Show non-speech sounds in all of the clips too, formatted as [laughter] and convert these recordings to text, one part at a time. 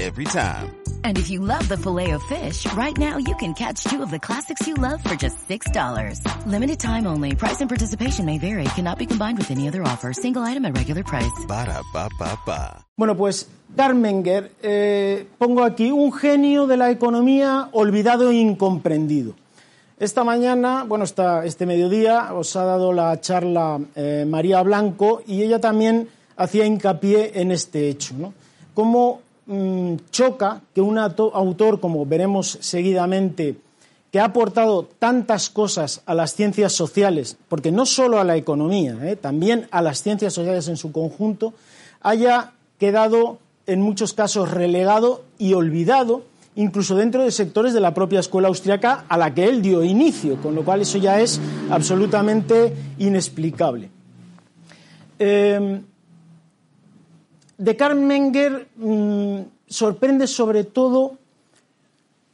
Every time. And if you love the filet of fish, right now you can catch two of the classics you love for just $6. Limited time only. Price and participation may vary. Cannot be combined with any other offer. Single item at regular price. Ba da ba ba ba. Bueno, pues Carmenger, eh, pongo aquí un genio de la economía olvidado e incomprendido. Esta mañana, bueno, esta, este mediodía, os ha dado la charla eh, María Blanco y ella también hacía hincapié en este hecho, ¿no? Cómo mm, choca que un autor, como veremos seguidamente, que ha aportado tantas cosas a las ciencias sociales, porque no solo a la economía, ¿eh? también a las ciencias sociales en su conjunto, haya quedado en muchos casos relegado y olvidado, incluso dentro de sectores de la propia escuela austriaca a la que él dio inicio, con lo cual eso ya es absolutamente inexplicable. Eh, de Karl Menger mm, sorprende sobre todo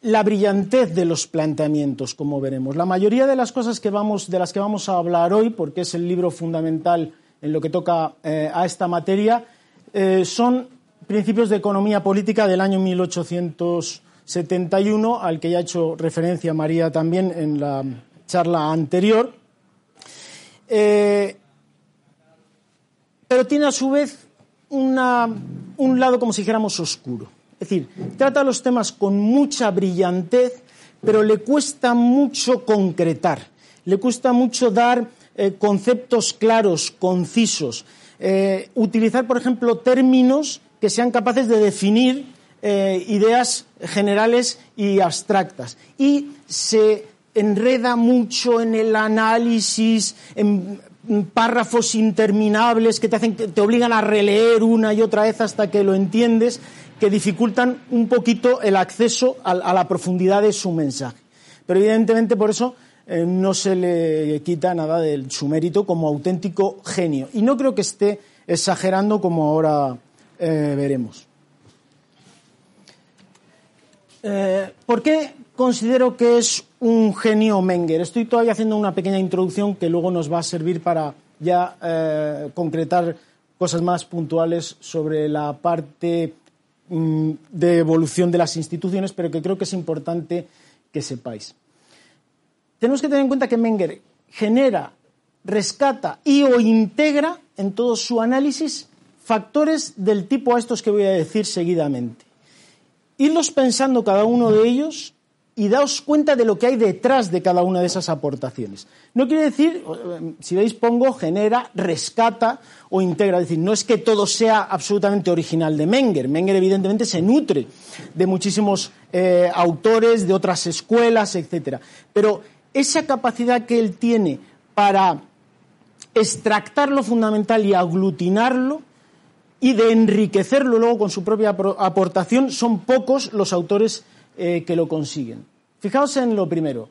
la brillantez de los planteamientos, como veremos. La mayoría de las cosas que vamos, de las que vamos a hablar hoy, porque es el libro fundamental en lo que toca eh, a esta materia, eh, son principios de economía política del año 1871, al que ya ha hecho referencia María también en la charla anterior. Eh, pero tiene a su vez una- un lado, como si dijéramos, oscuro. Es decir, trata los temas con mucha brillantez, pero le cuesta mucho concretar, le cuesta mucho dar eh, conceptos claros, concisos, eh, utilizar, por ejemplo, términos que sean capaces de definir eh, ideas generales y abstractas. Y se enreda mucho en el análisis, en párrafos interminables que te, hacen, te obligan a releer una y otra vez hasta que lo entiendes, que dificultan un poquito el acceso a, a la profundidad de su mensaje. Pero evidentemente por eso eh, no se le quita nada de su mérito como auténtico genio. Y no creo que esté exagerando como ahora eh, veremos. Eh, ¿Por qué considero que es un genio Menger? Estoy todavía haciendo una pequeña introducción que luego nos va a servir para ya eh, concretar cosas más puntuales sobre la parte mm, de evolución de las instituciones, pero que creo que es importante que sepáis. Tenemos que tener en cuenta que Menger genera, rescata y o integra en todo su análisis factores del tipo a estos que voy a decir seguidamente irlos pensando cada uno de ellos y daos cuenta de lo que hay detrás de cada una de esas aportaciones. No quiere decir, eh, si veis, pongo, genera, rescata o integra. Es decir, no es que todo sea absolutamente original de Menger. Menger, evidentemente, se nutre de muchísimos eh, autores, de otras escuelas, etc. Pero esa capacidad que él tiene para extractar lo fundamental y aglutinarlo y de enriquecerlo luego con su propia aportación, son pocos los autores eh, que lo consiguen. Fijaos en lo primero.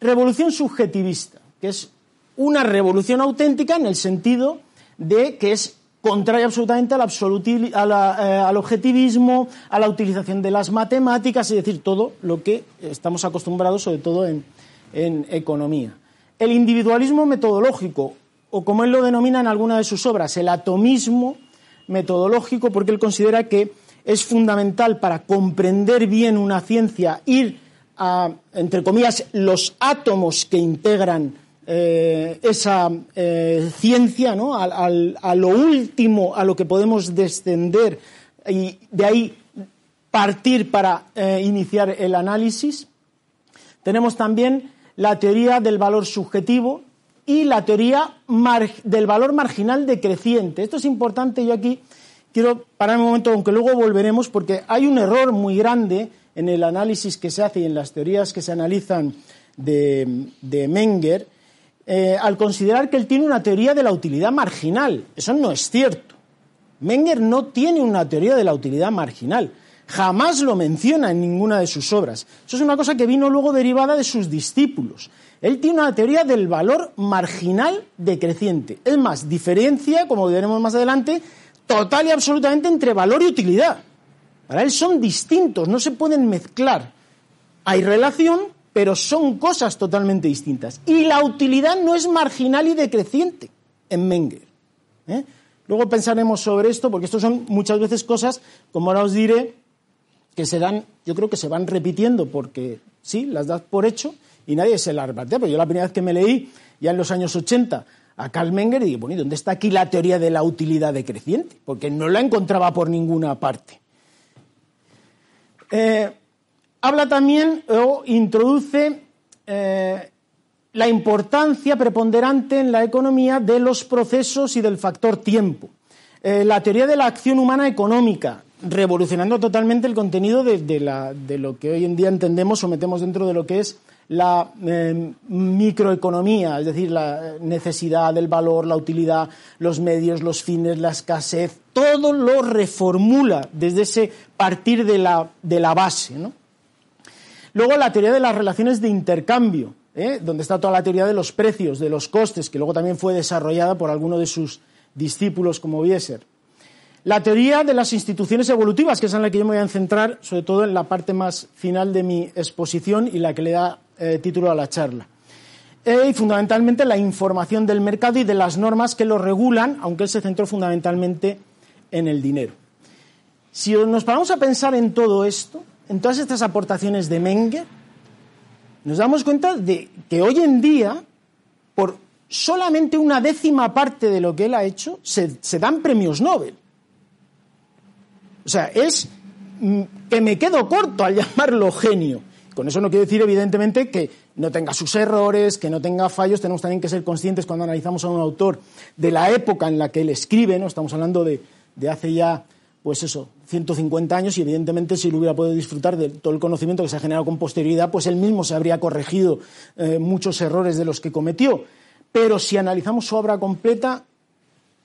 Revolución subjetivista, que es una revolución auténtica en el sentido de que es contraria absolutamente al, a la, eh, al objetivismo, a la utilización de las matemáticas, es decir, todo lo que estamos acostumbrados, sobre todo en, en economía. El individualismo metodológico, o como él lo denomina en alguna de sus obras, el atomismo metodológico, porque él considera que es fundamental para comprender bien una ciencia ir entre comillas, los átomos que integran eh, esa eh, ciencia, ¿no? A lo último a lo que podemos descender y de ahí partir para eh, iniciar el análisis. Tenemos también la teoría del valor subjetivo y la teoría del valor marginal decreciente. Esto es importante, yo aquí quiero parar un momento, aunque luego volveremos, porque hay un error muy grande en el análisis que se hace y en las teorías que se analizan de, Menger, eh, al considerar que él tiene una teoría de la utilidad marginal. Eso no es cierto. Menger no tiene una teoría de la utilidad marginal. Jamás lo menciona en ninguna de sus obras. Eso es una cosa que vino luego derivada de sus discípulos. Él tiene una teoría del valor marginal decreciente. Es más, diferencia, como veremos más adelante, total y absolutamente entre valor y utilidad. Para él son distintos, no se pueden mezclar. Hay relación, pero son cosas totalmente distintas. Y la utilidad no es marginal y decreciente en Menger. ¿eh? Luego pensaremos sobre esto, porque esto son muchas veces cosas, como ahora os diré, que se dan, yo creo que se van repitiendo, porque sí, las das por hecho y nadie se las repartea. Pero yo la primera vez que me leí, ya en los años 80, a Karl Menger, dije, bueno, ¿y dónde está aquí la teoría de la utilidad decreciente? Porque no la encontraba por ninguna parte. Eh, habla también o introduce eh, la importancia preponderante en la economía de los procesos y del factor tiempo. Eh, la teoría de la acción humana económica, revolucionando totalmente el contenido de, lo que hoy en día entendemos o metemos dentro de lo que es la eh, microeconomía, es decir, la necesidad, el valor, la utilidad, los medios, los fines, la escasez, todo lo reformula desde ese partir de la, de la base. Luego la teoría de las relaciones de intercambio, ¿eh? donde está toda la teoría de los precios, de los costes, que luego también fue desarrollada por alguno de sus discípulos como Bieser. La teoría de las instituciones evolutivas, que es en la que yo me voy a centrar, sobre todo en la parte más final de mi exposición y la que le da eh, título a la charla. Eh, y fundamentalmente la información del mercado y de las normas que lo regulan, aunque él se centró fundamentalmente en el dinero. Si nos paramos a pensar en todo esto, en todas estas aportaciones de Menger, nos damos cuenta de que hoy en día, por solamente una décima parte de lo que él ha hecho, se, dan premios Nobel. O sea, es mm, que me quedo corto al [laughs] llamarlo genio. Con eso no quiero decir, evidentemente, que no tenga sus errores, que no tenga fallos. Tenemos también que ser conscientes cuando analizamos a un autor de la época en la que él escribe, ¿no? Estamos hablando de, de hace ya pues eso, 150 años y evidentemente si lo hubiera podido disfrutar de todo el conocimiento que se ha generado con posterioridad, pues él mismo se habría corregido eh, muchos errores de los que cometió. Pero si analizamos su obra completa,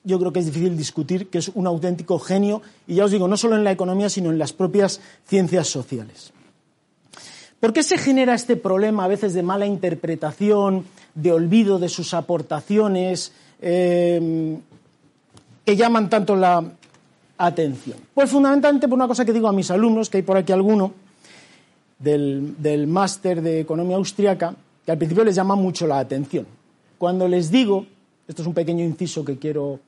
yo creo que es difícil discutir que es un auténtico genio, y ya os digo, no solo en la economía, sino en las propias ciencias sociales. ¿Por qué se genera este problema a veces de mala interpretación, de olvido de sus aportaciones, eh, que llaman tanto la, atención? Pues fundamentalmente por una cosa que digo a mis alumnos, que hay por aquí alguno, del, máster de economía austriaca, que al principio les llama mucho la atención. Cuando les digo, esto es un pequeño inciso que quiero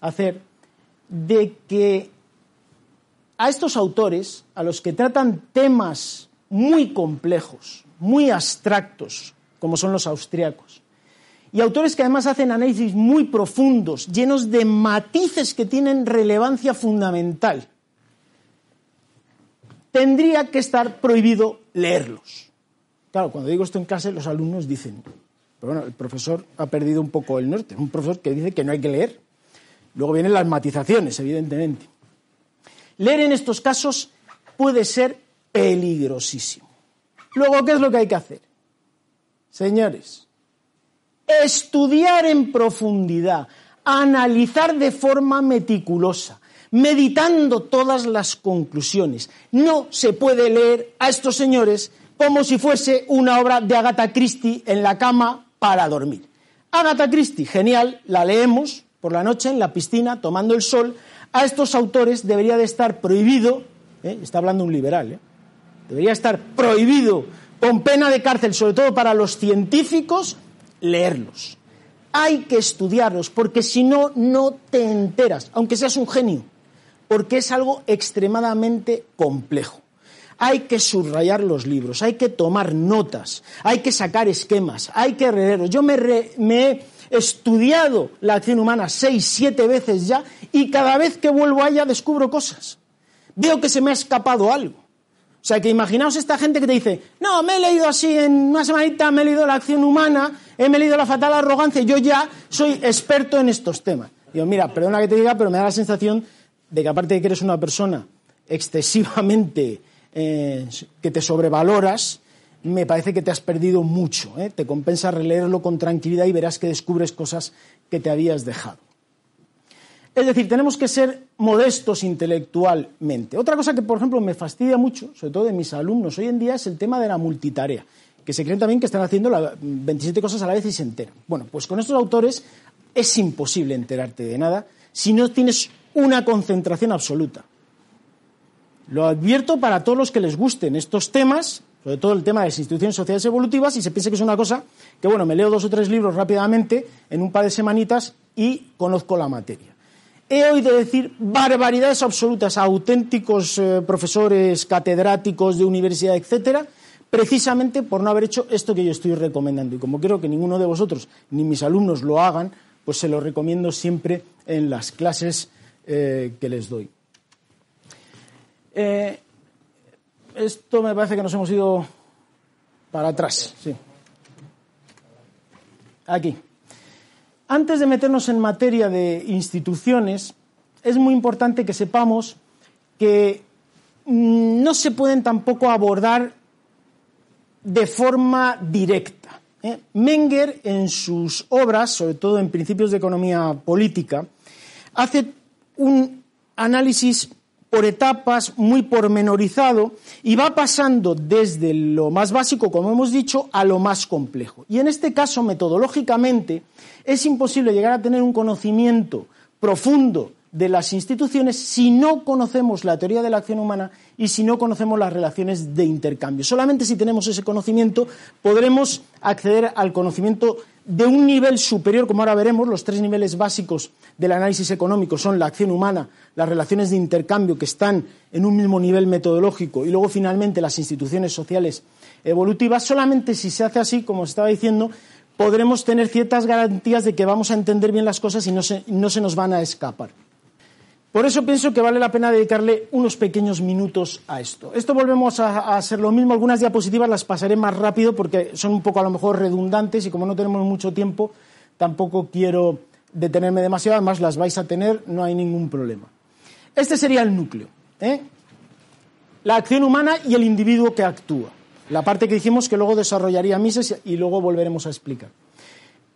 hacer, de que a estos autores, a los que tratan temas muy complejos, muy abstractos, como son los austriacos, y autores que además hacen análisis muy profundos, llenos de matices que tienen relevancia fundamental. Tendría que estar prohibido leerlos. Claro, cuando digo esto en clase, los alumnos dicen, pero bueno, el profesor ha perdido un poco el norte, un profesor que dice que no hay que leer. Luego vienen las matizaciones, evidentemente. Leer en estos casos puede ser peligrosísimo. Luego, ¿qué es lo que hay que hacer? Señores, estudiar en profundidad, analizar de forma meticulosa, meditando todas las conclusiones. No se puede leer a estos señores como si fuese una obra de Agatha Christie en la cama para dormir. Agatha Christie, genial, la leemos por la noche en la piscina tomando el sol. A estos autores debería de estar prohibido, ¿eh? está hablando un liberal, ¿eh? Debería estar prohibido con pena de cárcel, sobre todo para los científicos, leerlos. Hay que estudiarlos, porque si no, no te enteras, aunque seas un genio, porque es algo extremadamente complejo. Hay que subrayar los libros, hay que tomar notas, hay que sacar esquemas, hay que leerlos. Yo me, me he estudiado la acción humana seis, siete veces ya y cada vez que vuelvo a ella descubro cosas. Veo que se me ha escapado algo. O sea, que imaginaos esta gente que te dice, no, me he leído así en una semanita, me he leído la acción humana, he leído la fatal arrogancia, yo ya soy experto en estos temas. Digo, mira, perdona que te diga, pero me da la sensación de que aparte de que eres una persona excesivamente eh, que te sobrevaloras, me parece que te has perdido mucho. ¿eh? Te compensa releerlo con tranquilidad y verás que descubres cosas que te habías dejado. Es decir, tenemos que ser modestos intelectualmente. Otra cosa que, por ejemplo, me fastidia mucho, sobre todo de mis alumnos hoy en día, es el tema de la multitarea, que se creen también que están haciendo 27 cosas a la vez y se enteran. Bueno, pues con estos autores es imposible enterarte de nada si no tienes una concentración absoluta. Lo advierto para todos los que les gusten estos temas, sobre todo el tema de las instituciones sociales evolutivas, y se piense que es una cosa que, bueno, me leo dos o tres libros rápidamente en un par de semanitas y conozco la materia. He oído decir barbaridades absolutas a auténticos eh, profesores, catedráticos de universidad, etcétera, precisamente por no haber hecho esto que yo estoy recomendando. Y como quiero que ninguno de vosotros ni mis alumnos lo hagan, pues se lo recomiendo siempre en las clases eh, que les doy. Eh, esto me parece que nos hemos ido para atrás. Sí. Aquí. Antes de meternos en materia de instituciones, es muy importante que sepamos que mm, no se pueden tampoco abordar de forma directa. ¿eh? Menger, en sus obras, sobre todo en Principios de Economía Política, hace un análisis por etapas, muy pormenorizado, y va pasando desde lo más básico, como hemos dicho, a lo más complejo. Y en este caso, metodológicamente, es imposible llegar a tener un conocimiento profundo de las instituciones si no conocemos la teoría de la acción humana y si no conocemos las relaciones de intercambio. Solamente si tenemos ese conocimiento podremos acceder al conocimiento de un nivel superior, como ahora veremos, los tres niveles básicos del análisis económico son la acción humana, las relaciones de intercambio que están en un mismo nivel metodológico y luego finalmente las instituciones sociales evolutivas. Solamente si se hace así, como estaba diciendo, podremos tener ciertas garantías de que vamos a entender bien las cosas y no se, no se nos van a escapar. Por eso pienso que vale la pena dedicarle unos pequeños minutos a esto. Esto volvemos a, hacer lo mismo. Algunas diapositivas las pasaré más rápido porque son un poco a lo mejor redundantes y como no tenemos mucho tiempo, tampoco quiero detenerme demasiado. Además, las vais a tener, no hay ningún problema. Este sería el núcleo. ¿eh? La acción humana y el individuo que actúa. La parte que dijimos que luego desarrollaría Mises y luego volveremos a explicar.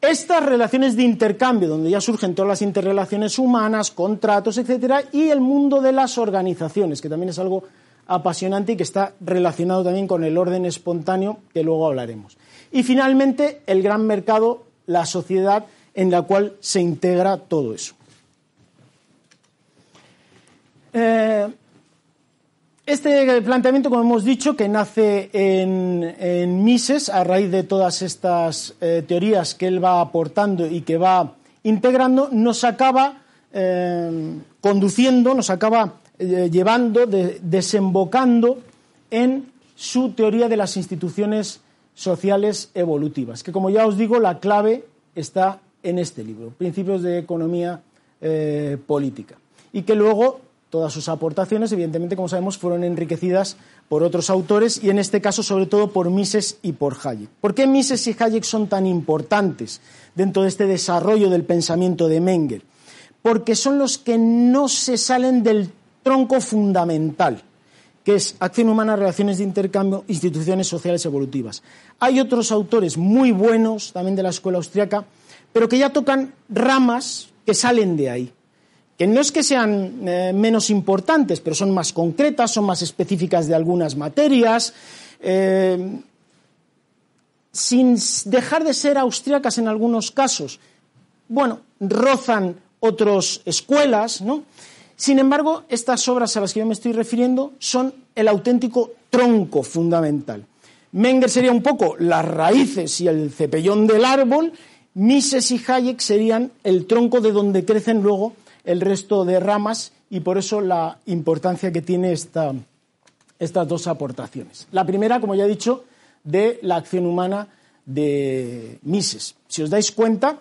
Estas relaciones de intercambio, donde ya surgen todas las interrelaciones humanas, contratos, etcétera, y el mundo de las organizaciones, que también es algo apasionante y que está relacionado también con el orden espontáneo, que luego hablaremos. Y finalmente, el gran mercado, la sociedad en la cual se integra todo eso. Eh, este planteamiento, como hemos dicho, que nace en, Mises a raíz de todas estas eh, teorías que él va aportando y que va integrando, nos acaba eh, conduciendo, nos acaba eh, llevando, desembocando en su teoría de las instituciones sociales evolutivas, que como ya os digo, la clave está en este libro, Principios de Economía Política, y que luego Todas sus aportaciones, evidentemente, como sabemos, fueron enriquecidas por otros autores y en este caso, sobre todo, por Mises y por Hayek. ¿Por qué Mises y Hayek son tan importantes dentro de este desarrollo del pensamiento de Menger? Porque son los que no se salen del tronco fundamental, que es acción humana, relaciones de intercambio, instituciones sociales evolutivas. Hay otros autores muy buenos, también de la escuela austriaca, pero que ya tocan ramas que salen de ahí que no es que sean eh, menos importantes, pero son más concretas, son más específicas de algunas materias, eh, sin dejar de ser austríacas en algunos casos. Bueno, rozan otras escuelas, ¿no? Sin embargo, estas obras a las que yo me estoy refiriendo son el auténtico tronco fundamental. Menger sería un poco las raíces y el cepellón del árbol, Mises y Hayek serían el tronco de donde crecen luego el resto de ramas y por eso la importancia que tiene esta, estas dos aportaciones. La primera, como ya he dicho, de la acción humana de Mises. Si os dais cuenta,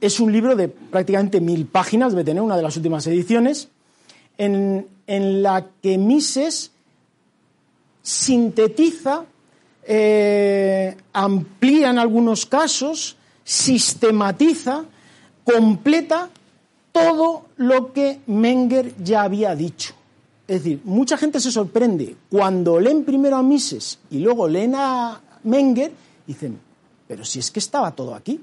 es un libro de prácticamente mil páginas, debe tener una de las últimas ediciones, en, la que Mises sintetiza, eh, amplía en algunos casos, sistematiza, completa todo lo que Menger ya había dicho. Es decir, mucha gente se sorprende cuando leen primero a Mises y luego leen a Menger dicen, pero si es que estaba todo aquí.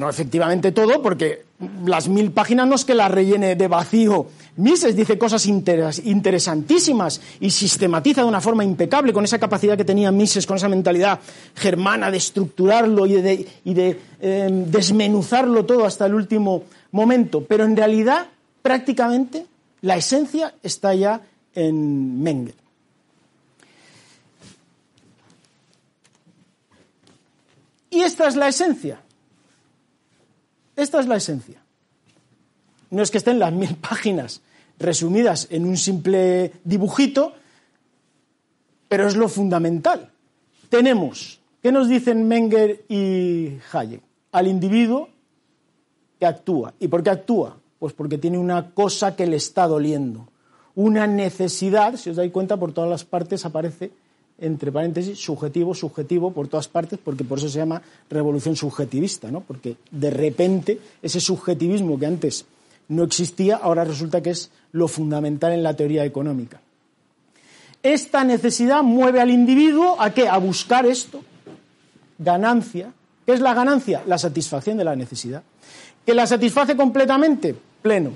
No efectivamente todo, porque las mil páginas no es que las rellene de vacío. Mises dice cosas interesantísimas y sistematiza de una forma impecable con esa capacidad que tenía Mises, con esa mentalidad germana de estructurarlo y de, em, desmenuzarlo todo hasta el último momento, pero en realidad prácticamente la esencia está ya en Menger. Y esta es la esencia. Esta es la esencia. No es que estén las mil páginas resumidas en un simple dibujito, pero es lo fundamental. Tenemos, ¿qué nos dicen Menger y Hayek? Al individuo que actúa. ¿Y por qué actúa? Pues porque tiene una cosa que le está doliendo, una necesidad, si os dais cuenta, por todas las partes aparece entre paréntesis, subjetivo, subjetivo, por todas partes, porque por eso se llama revolución subjetivista, ¿no? Porque de repente ese subjetivismo que antes no existía, ahora resulta que es lo fundamental en la teoría económica. Esta necesidad mueve al individuo a qué? A buscar esto, ganancia. ¿Qué es la ganancia? La satisfacción de la necesidad. ¿Que la satisface completamente? Pleno.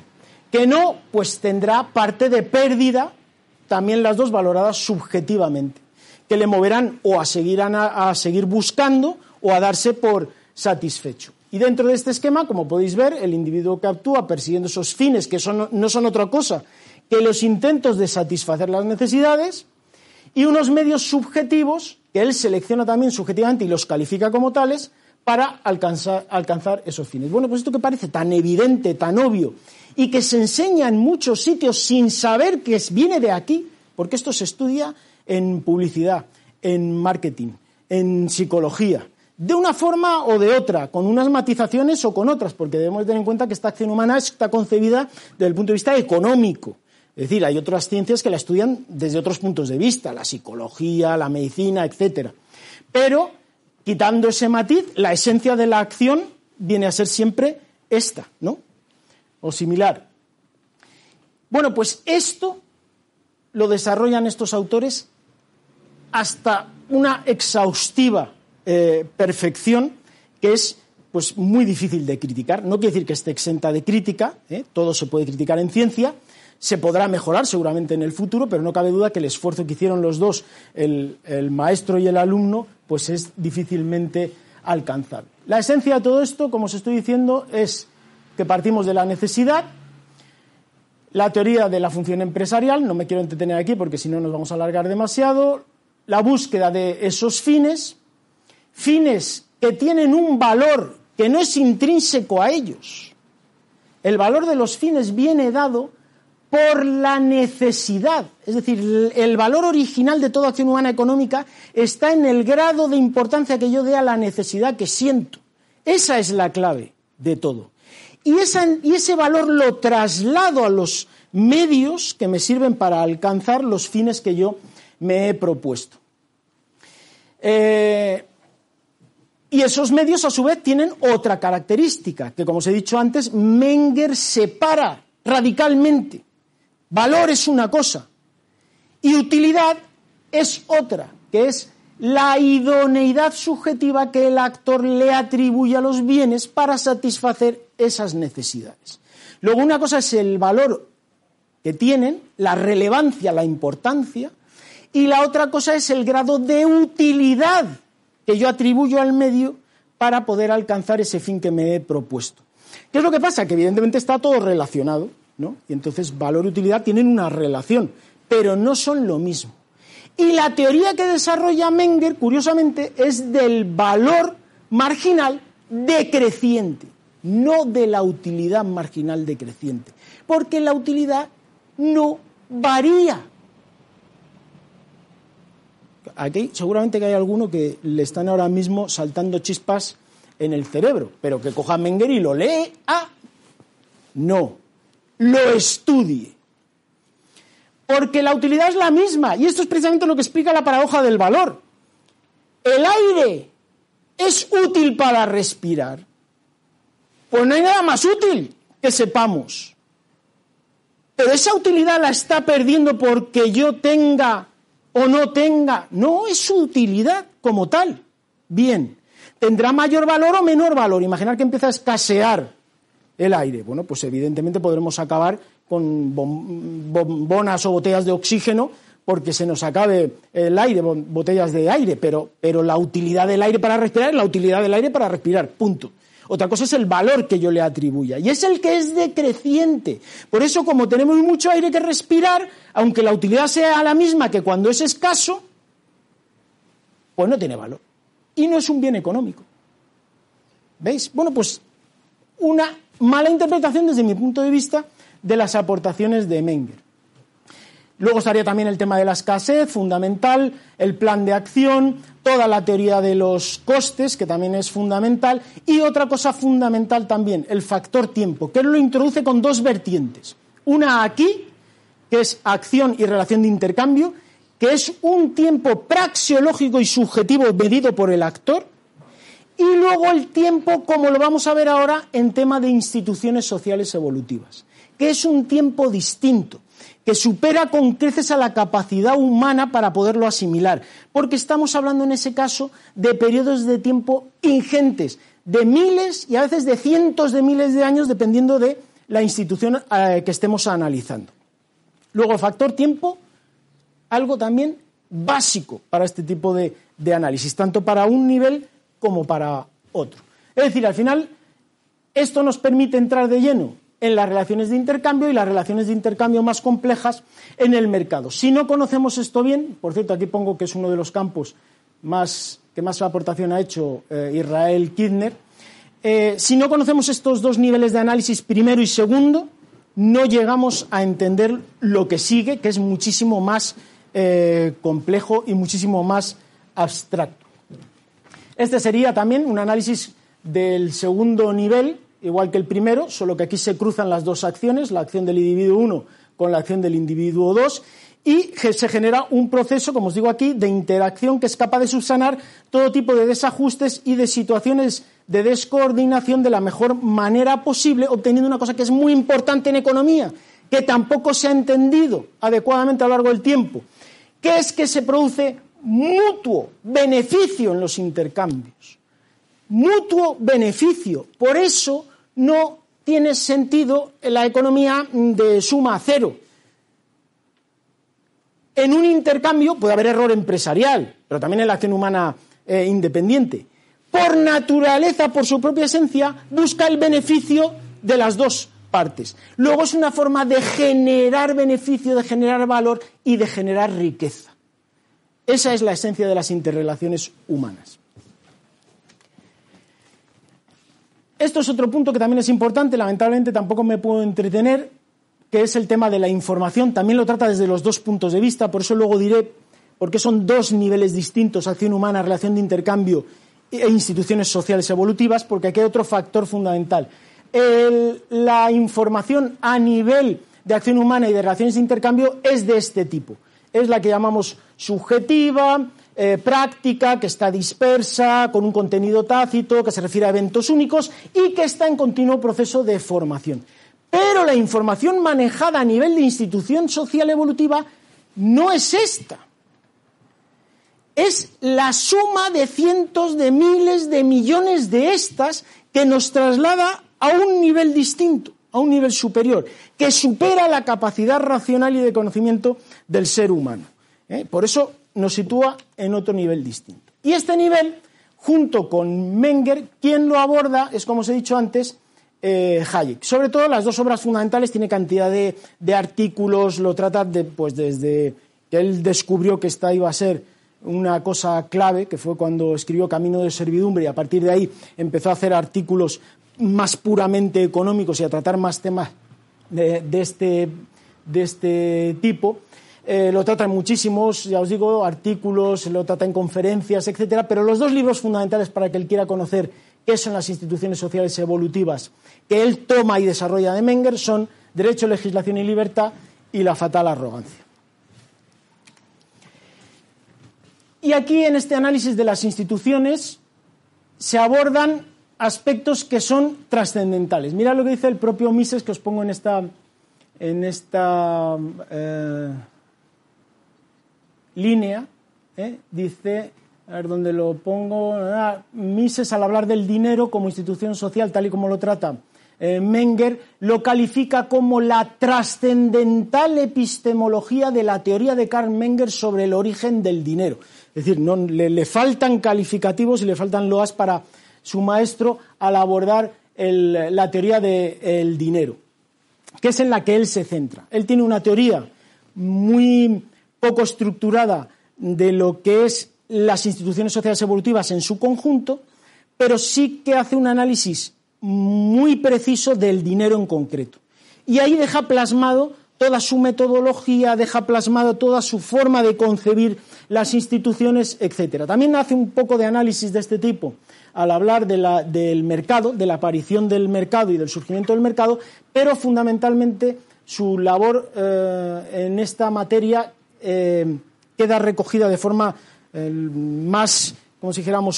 Que no, pues tendrá parte de pérdida, también las dos valoradas subjetivamente que le moverán o a seguir, a, seguir buscando o a darse por satisfecho. Y dentro de este esquema, como podéis ver, el individuo que actúa persiguiendo esos fines, que no son otra cosa que los intentos de satisfacer las necesidades, y unos medios subjetivos que él selecciona también subjetivamente y los califica como tales para alcanzar, alcanzar esos fines. Bueno, pues esto que parece tan evidente, tan obvio, y que se enseña en muchos sitios sin saber que viene de aquí, porque esto se estudia en publicidad, en marketing, en psicología, de una forma o de otra, con unas matizaciones o con otras, porque debemos tener en cuenta que esta acción humana está concebida desde el punto de vista económico. Es decir, hay otras ciencias que la estudian desde otros puntos de vista, la psicología, la medicina, etc. Pero, quitando ese matiz, la esencia de la acción viene a ser siempre esta, ¿no? O similar. Bueno, pues esto lo desarrollan estos autores hasta una exhaustiva eh, perfección que es pues muy difícil de criticar. No quiere decir que esté exenta de crítica, ¿eh? todo se puede criticar en ciencia, se podrá mejorar seguramente en el futuro, pero no cabe duda que el esfuerzo que hicieron los dos, el, el maestro y el alumno, pues es difícilmente alcanzable. La esencia de todo esto, como os estoy diciendo, es que partimos de la necesidad, la teoría de la función empresarial, no me quiero entretener aquí porque si no nos vamos a alargar demasiado, la búsqueda de esos fines, fines que tienen un valor que no es intrínseco a ellos. El valor de los fines viene dado por la necesidad. Es decir, el valor original de toda acción humana económica está en el grado de importancia que yo dé a la necesidad que siento. Esa es la clave de todo. Y, y ese valor lo traslado a los medios que me sirven para alcanzar los fines que yo me he propuesto. Eh, y esos medios, a su vez, tienen otra característica, que, como os he dicho antes, Menger separa radicalmente. Valor es una cosa y utilidad es otra, que es la idoneidad subjetiva que el actor le atribuye a los bienes para satisfacer esas necesidades. Luego, una cosa es el valor que tienen, la relevancia, la importancia, y la otra cosa es el grado de utilidad que yo atribuyo al medio para poder alcanzar ese fin que me he propuesto. ¿Qué es lo que pasa? Que evidentemente está todo relacionado, ¿no? Y entonces valor y utilidad tienen una relación, pero no son lo mismo. Y la teoría que desarrolla Menger, curiosamente, es del valor marginal decreciente, no de la utilidad marginal decreciente, porque la utilidad no varía aquí seguramente que hay alguno que le están ahora mismo saltando chispas en el cerebro, pero que coja Menger y lo lee. Ah, no, lo estudie. Porque la utilidad es la misma, y esto es precisamente lo que explica la paradoja del valor. El aire es útil para respirar. Pues no hay nada más útil que sepamos. Pero esa utilidad la está perdiendo porque yo tenga o no tenga, no es su utilidad como tal. Bien, ¿tendrá mayor valor o menor valor? Imaginar que empieza a escasear el aire. Bueno, pues evidentemente podremos acabar con bombonas o botellas de oxígeno porque se nos acabe el aire, botellas de aire, pero, pero la utilidad del aire para respirar es la utilidad del aire para respirar, punto. Otra cosa es el valor que yo le atribuya. Y es el que es decreciente. Por eso, como tenemos mucho aire que respirar, aunque la utilidad sea la misma que cuando es escaso, pues no tiene valor. Y no es un bien económico. ¿Veis? Bueno, pues una mala interpretación desde mi punto de vista de las aportaciones de Menger. Luego estaría también el tema de la escasez, fundamental, el plan de acción, toda la teoría de los costes, que también es fundamental, y otra cosa fundamental también, el factor tiempo, que él lo introduce con dos vertientes. Una aquí, que es acción y relación de intercambio, que es un tiempo praxeológico y subjetivo medido por el actor, y luego el tiempo, como lo vamos a ver ahora, en tema de instituciones sociales evolutivas, que es un tiempo distinto que supera con creces a la capacidad humana para poderlo asimilar, porque estamos hablando en ese caso de periodos de tiempo ingentes, de miles y a veces de cientos de miles de años, dependiendo de la institución eh, que estemos analizando. Luego, el factor tiempo, algo también básico para este tipo de, de análisis, tanto para un nivel como para otro. Es decir, al final, esto nos permite entrar de lleno en las relaciones de intercambio y las relaciones de intercambio más complejas en el mercado. Si no conocemos esto bien, por cierto, aquí pongo que es uno de los campos más, que más aportación ha hecho eh, Israel Kidner, eh, si no conocemos estos dos niveles de análisis, primero y segundo, no llegamos a entender lo que sigue, que es muchísimo más eh, complejo y muchísimo más abstracto. Este sería también un análisis del segundo nivel, igual que el primero, solo que aquí se cruzan las dos acciones, la acción del individuo 1 con la acción del individuo 2, y se genera un proceso, como os digo aquí, de interacción que es capaz de subsanar todo tipo de desajustes y de situaciones de descoordinación de la mejor manera posible, obteniendo una cosa que es muy importante en economía, que tampoco se ha entendido adecuadamente a lo largo del tiempo, que es que se produce mutuo beneficio en los intercambios. Mutuo beneficio. Por eso no tiene sentido la economía de suma cero. En un intercambio puede haber error empresarial, pero también en la acción humana eh, independiente. Por naturaleza, por su propia esencia, busca el beneficio de las dos partes. Luego es una forma de generar beneficio, de generar valor y de generar riqueza. Esa es la esencia de las interrelaciones humanas. Esto es otro punto que también es importante, lamentablemente tampoco me puedo entretener, que es el tema de la información. También lo trata desde los dos puntos de vista, por eso luego diré por qué son dos niveles distintos, acción humana, relación de intercambio e instituciones sociales evolutivas, porque aquí hay otro factor fundamental. la información a nivel de acción humana y de relaciones de intercambio es de este tipo. Es la que llamamos subjetiva, eh, práctica, que está dispersa, con un contenido tácito, que se refiere a eventos únicos y que está en continuo proceso de formación. Pero la información manejada a nivel de institución social evolutiva no es esta. Es la suma de cientos de miles de millones de estas que nos traslada a un nivel distinto, a un nivel superior, que supera la capacidad racional y de conocimiento del ser humano. ¿eh? Por eso nos sitúa en otro nivel distinto. Y este nivel, junto con Menger, quien lo aborda es, como os he dicho antes, eh, Hayek. Sobre todo las dos obras fundamentales, tiene cantidad de, artículos, lo trata de, pues desde que él descubrió que esta iba a ser una cosa clave, que fue cuando escribió Camino de Servidumbre, y a partir de ahí empezó a hacer artículos más puramente económicos y a tratar más temas de, este, de este tipo. Eh, lo trata en muchísimos, ya os digo, artículos, lo trata en conferencias, etcétera, pero los dos libros fundamentales para que él quiera conocer qué son las instituciones sociales evolutivas que él toma y desarrolla de Menger son Derecho, Legislación y Libertad y La fatal arrogancia. Y aquí en este análisis de las instituciones se abordan aspectos que son trascendentales. Mira lo que dice el propio Mises que os pongo en esta, en esta eh, línea, ¿eh? dice, a ver dónde lo pongo, ah, Mises al hablar del dinero como institución social, tal y como lo trata eh, Menger, lo califica como la trascendental epistemología de la teoría de Karl Menger sobre el origen del dinero. Es decir, no, le, faltan calificativos y le faltan loas para su maestro al abordar la teoría del dinero, que es en la que él se centra. Él tiene una teoría muy poco estructurada de lo que es las instituciones sociales evolutivas en su conjunto, pero sí que hace un análisis muy preciso del dinero en concreto. Y ahí deja plasmado toda su metodología, deja plasmado toda su forma de concebir las instituciones, etc. También hace un poco de análisis de este tipo al hablar del mercado, de la aparición del mercado y del surgimiento del mercado, pero fundamentalmente su labor eh, en esta materia eh, queda recogida de forma eh, más, como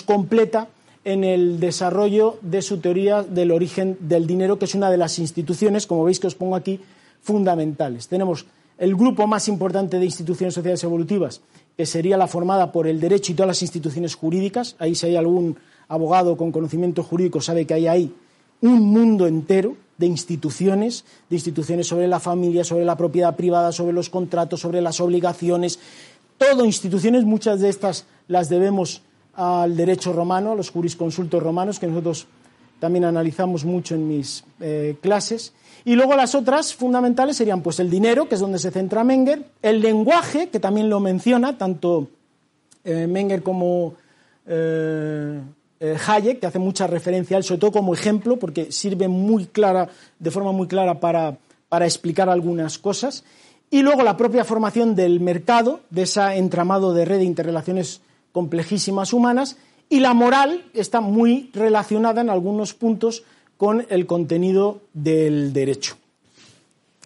completa en el desarrollo de su teoría del origen del dinero, que es una de las instituciones, como veis que os pongo aquí, fundamentales. Tenemos el grupo más importante de instituciones sociales evolutivas, que sería la formada por el derecho y todas las instituciones jurídicas. Ahí si hay algún abogado con conocimiento jurídico sabe que hay ahí un mundo entero de instituciones, de instituciones sobre la familia, sobre la propiedad privada, sobre los contratos, sobre las obligaciones, todo instituciones, muchas de estas las debemos al derecho romano, a los jurisconsultos romanos, que nosotros también analizamos mucho en mis eh, clases. Y luego las otras fundamentales serían pues el dinero, que es donde se centra Menger, el lenguaje, que también lo menciona tanto eh, Menger como eh, Hayek, que hace mucha referencia a él, sobre todo como ejemplo, porque sirve muy clara, de forma muy clara para, para explicar algunas cosas. Y luego la propia formación del mercado, de ese entramado de red de interrelaciones complejísimas humanas y la moral está muy relacionada en algunos puntos con el contenido del derecho.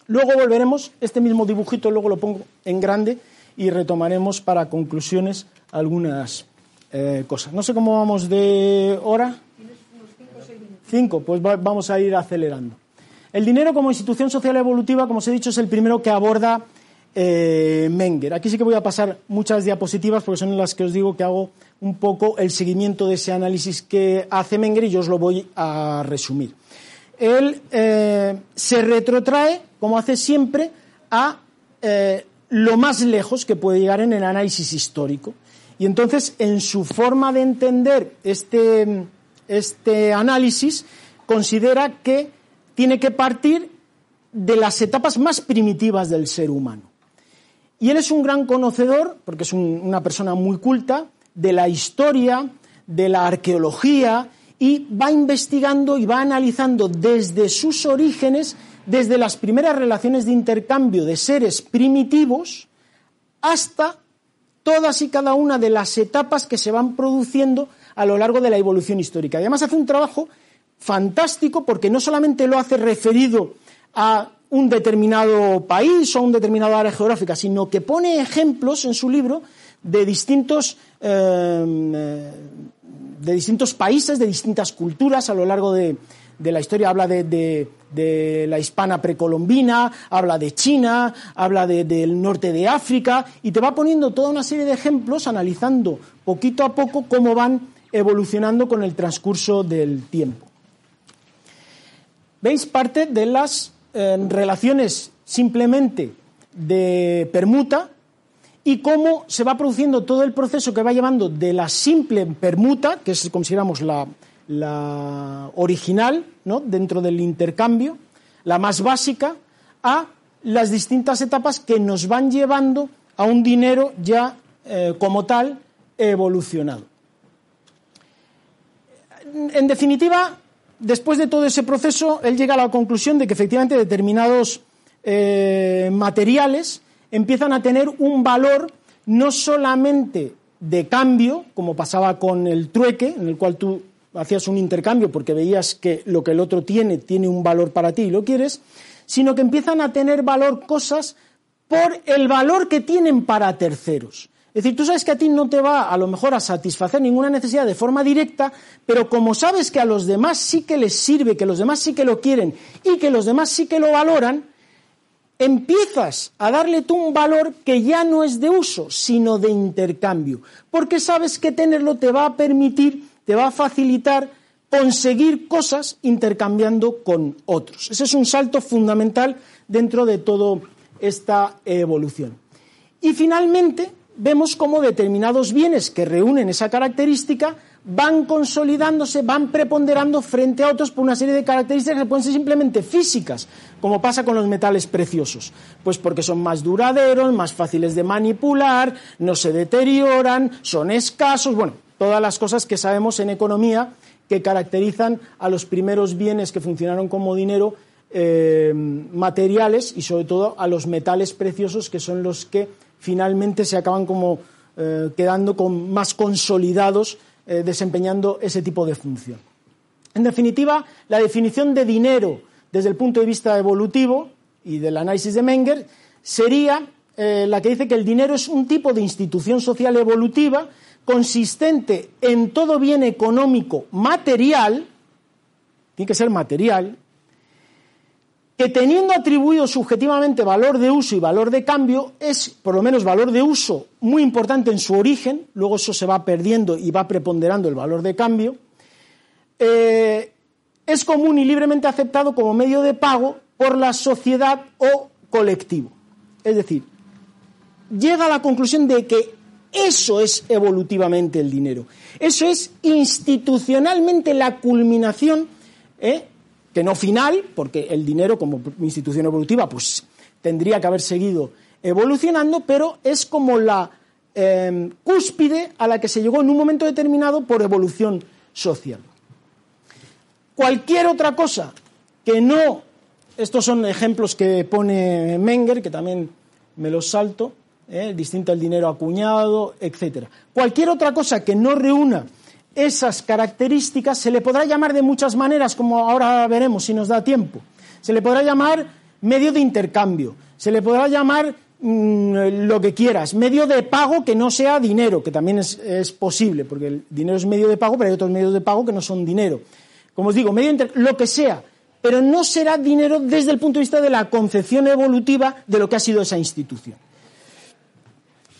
Luego volveremos, este mismo dibujito luego lo pongo en grande y retomaremos para conclusiones algunas eh, cosas. No sé cómo vamos de hora. Cinco, pues vamos a ir acelerando. El dinero como institución social evolutiva, como os he dicho, es el primero que aborda eh, Menger. Aquí sí que voy a pasar muchas diapositivas porque son las que os digo que hago un poco el seguimiento de ese análisis que hace Menger y yo os lo voy a resumir. Él eh, se retrotrae, como hace siempre, a lo más lejos que puede llegar en el análisis histórico. Y entonces, en su forma de entender este, este análisis, considera que tiene que partir de las etapas más primitivas del ser humano. Y él es un gran conocedor, porque es una persona muy culta, de la historia, de la arqueología, y va investigando y va analizando desde sus orígenes, desde las primeras relaciones de intercambio de seres primitivos, hasta todas y cada una de las etapas que se van produciendo a lo largo de la evolución histórica. además hace un trabajo fantástico porque no solamente lo hace referido a un determinado país o un determinado área geográfica, sino que pone ejemplos en su libro de distintos, eh, de distintos países, de distintas culturas a lo largo de, la historia. Habla de, la hispana precolombina, habla de China, habla del norte de África y te va poniendo toda una serie de ejemplos analizando poquito a poco cómo van evolucionando con el transcurso del tiempo. ¿Veis parte de las relaciones simplemente de permuta y cómo se va produciendo todo el proceso que va llevando de la simple permuta, que es, consideramos la, la original ¿no? dentro del intercambio, la más básica, a las distintas etapas que nos van llevando a un dinero ya eh, como tal evolucionado. En definitiva, después de todo ese proceso, él llega a la conclusión de que efectivamente determinados eh, materiales empiezan a tener un valor no solamente de cambio, como pasaba con el trueque, en el cual tú hacías un intercambio porque veías que lo que el otro tiene tiene un valor para ti y lo quieres, sino que empiezan a tener valor cosas por el valor que tienen para terceros. Es decir, tú sabes que a ti no te va a lo mejor a satisfacer ninguna necesidad de forma directa, pero como sabes que a los demás sí que les sirve, que los demás sí que lo quieren y que los demás sí que lo valoran, empiezas a darle tú un valor que ya no es de uso, sino de intercambio, porque sabes que tenerlo te va a permitir, te va a facilitar conseguir cosas intercambiando con otros. Ese es un salto fundamental dentro de toda esta evolución. Y finalmente, vemos cómo determinados bienes que reúnen esa característica van consolidándose, van preponderando frente a otros por una serie de características que pueden ser simplemente físicas, como pasa con los metales preciosos. Pues porque son más duraderos, más fáciles de manipular, no se deterioran, son escasos, bueno, todas las cosas que sabemos en economía que caracterizan a los primeros bienes que funcionaron como dinero eh, materiales y sobre todo a los metales preciosos que son los que finalmente se acaban como eh, quedando más consolidados eh, desempeñando ese tipo de función. En definitiva, la definición de dinero desde el punto de vista evolutivo y del análisis de Menger sería la que dice que el dinero es un tipo de institución social evolutiva consistente en todo bien económico material, tiene que ser material, que teniendo atribuido subjetivamente valor de uso y valor de cambio, es por lo menos valor de uso muy importante en su origen, luego eso se va perdiendo y va preponderando el valor de cambio, eh, es común y libremente aceptado como medio de pago por la sociedad o colectivo. Es decir, llega a la conclusión de que eso es evolutivamente el dinero. Eso es institucionalmente la culminación ¿eh? que no final, porque el dinero como institución evolutiva pues tendría que haber seguido evolucionando, pero es como la em, cúspide a la que se llegó en un momento determinado por evolución social. Cualquier otra cosa que no, estos son ejemplos que pone Menger, que también me los salto, ¿eh? distinto al dinero acuñado, etc. Cualquier otra cosa que no reúna esas características se le podrá llamar de muchas maneras, como ahora veremos si nos da tiempo. Se le podrá llamar medio de intercambio, se le podrá llamar mm, lo que quieras, medio de pago que no sea dinero, que también es, posible, porque el dinero es medio de pago, pero hay otros medios de pago que no son dinero. Como os digo, medio de lo que sea, pero no será dinero desde el punto de vista de la concepción evolutiva de lo que ha sido esa institución.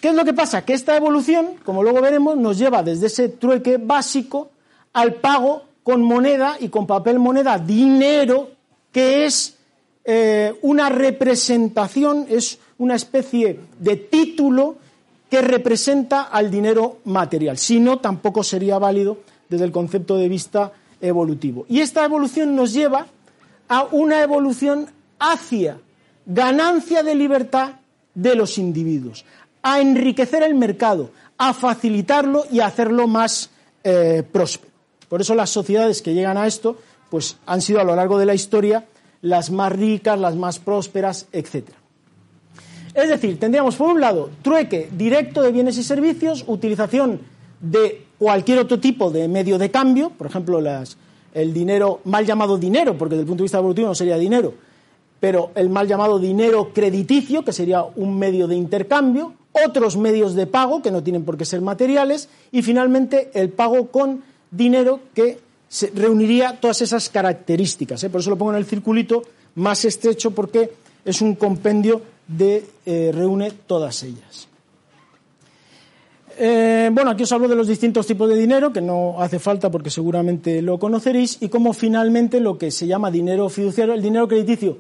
¿Qué es lo que pasa? Que esta evolución, como luego veremos, nos lleva desde ese trueque básico al pago con moneda y con papel moneda, dinero, que es eh, una representación, es una especie de título que representa al dinero material. Si no, tampoco sería válido desde el concepto de vista evolutivo. Y esta evolución nos lleva a una evolución hacia ganancia de libertad de los individuos, a enriquecer el mercado, a facilitarlo y a hacerlo más eh, próspero. Por eso las sociedades que llegan a esto pues, han sido a lo largo de la historia las más ricas, las más prósperas, etc. Es decir, tendríamos por un lado trueque directo de bienes y servicios, utilización de cualquier otro tipo de medio de cambio, por ejemplo, el dinero mal llamado dinero, porque desde el punto de vista evolutivo no sería dinero, pero el mal llamado dinero crediticio, que sería un medio de intercambio, otros medios de pago que no tienen por qué ser materiales y finalmente el pago con dinero que reuniría todas esas características. ¿eh? Por eso lo pongo en el circulito más estrecho porque es un compendio de eh, reúne todas ellas. Eh, bueno, aquí os hablo de los distintos tipos de dinero, que no hace falta porque seguramente lo conoceréis, y cómo finalmente lo que se llama dinero fiduciario, el dinero crediticio,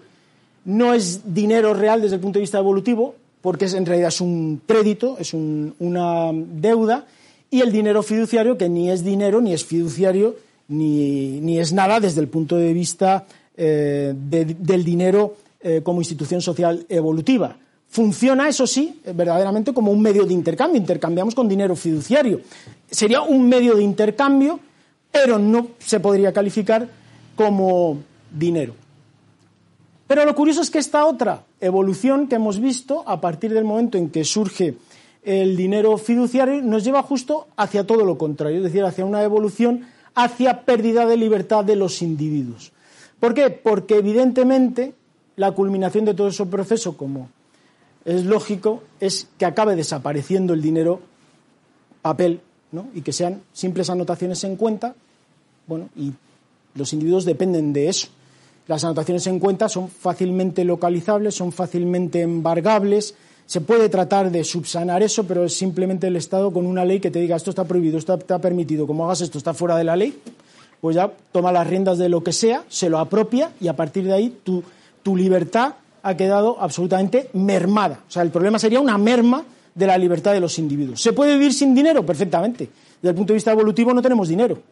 no es dinero real desde el punto de vista evolutivo, porque en realidad es un crédito, es una deuda, y el dinero fiduciario, que ni es dinero, ni es fiduciario, ni, es nada desde el punto de vista eh, del dinero eh, como institución social evolutiva. Funciona, eso sí, verdaderamente como un medio de intercambio. Intercambiamos con dinero fiduciario. Sería un medio de intercambio, pero no se podría calificar como dinero. Pero lo curioso es que esta otra evolución que hemos visto a partir del momento en que surge el dinero fiduciario nos lleva justo hacia todo lo contrario, es decir, hacia una evolución hacia pérdida de libertad de los individuos. ¿Por qué? Porque evidentemente la culminación de todo ese proceso, como es lógico, es que acabe desapareciendo el dinero papel, ¿no? y que sean simples anotaciones en cuenta, bueno, y los individuos dependen de eso. Las anotaciones en cuenta son fácilmente localizables, son fácilmente embargables. Se puede tratar de subsanar eso, pero es simplemente el Estado con una ley que te diga esto está prohibido, esto está permitido, como hagas esto está fuera de la ley, pues ya toma las riendas de lo que sea, se lo apropia y a partir de ahí tu, tu libertad ha quedado absolutamente mermada. O sea, el problema sería una merma de la libertad de los individuos. ¿Se puede vivir sin dinero? Perfectamente. Desde el punto de vista evolutivo no tenemos dinero.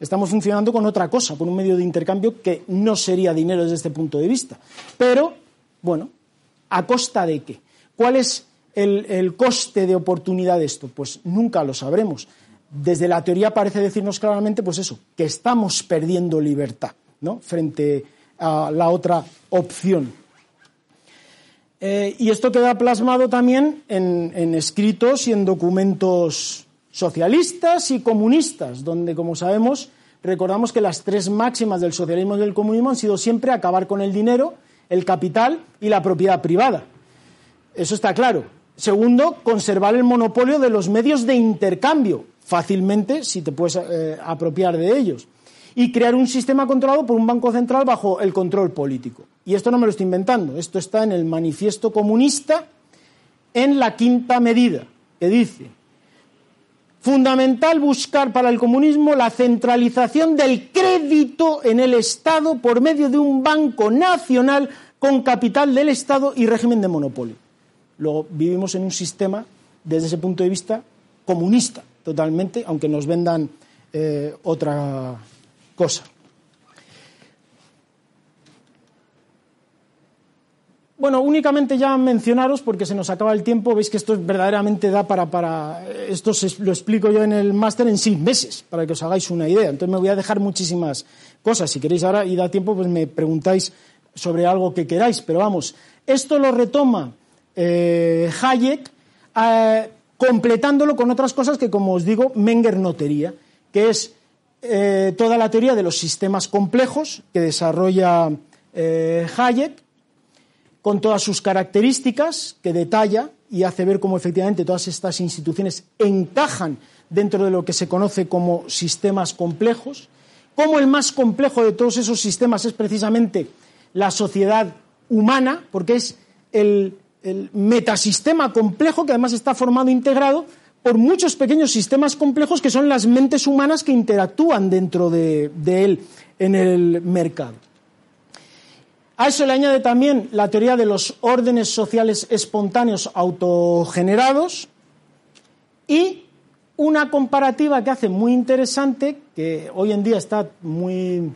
Estamos funcionando con otra cosa, con un medio de intercambio que no sería dinero desde este punto de vista. Pero, bueno, ¿a costa de qué? ¿Cuál es el, coste de oportunidad de esto? Pues nunca lo sabremos. Desde la teoría parece decirnos claramente, pues eso, que estamos perdiendo libertad, ¿no? Frente a la otra opción. Eh, y esto queda plasmado también en, escritos y en documentos socialistas y comunistas, donde, como sabemos, recordamos que las tres máximas del socialismo y del comunismo han sido siempre acabar con el dinero, el capital y la propiedad privada. Eso está claro. Segundo, conservar el monopolio de los medios de intercambio, fácilmente si te puedes eh, apropiar de ellos y crear un sistema controlado por un banco central bajo el control político. Y esto no me lo estoy inventando, esto está en el manifiesto comunista en la quinta medida, que dice, fundamental buscar para el comunismo la centralización del crédito en el Estado por medio de un banco nacional con capital del Estado y régimen de monopolio. Luego vivimos en un sistema, desde ese punto de vista, comunista, totalmente, aunque nos vendan eh, otra cosa. Bueno, únicamente ya mencionaros, porque se nos acaba el tiempo, veis que esto verdaderamente da para, para esto se, lo explico yo en el máster en seis meses, para que os hagáis una idea. Entonces me voy a dejar muchísimas cosas. Si queréis ahora y da tiempo, pues me preguntáis sobre algo que queráis. Pero vamos, esto lo retoma eh, Hayek, eh, completándolo con otras cosas que, como os digo, Menger no tenía, que es eh, toda la teoría de los sistemas complejos que desarrolla eh, Hayek, con todas sus características que detalla y hace ver cómo efectivamente todas estas instituciones encajan dentro de lo que se conoce como sistemas complejos, cómo el más complejo de todos esos sistemas es precisamente la sociedad humana, porque es el, metasistema complejo que además está formado e integrado por muchos pequeños sistemas complejos que son las mentes humanas que interactúan dentro de, de él en el mercado. A eso le añade también la teoría de los órdenes sociales espontáneos autogenerados y una comparativa que hace muy interesante, que hoy en día está muy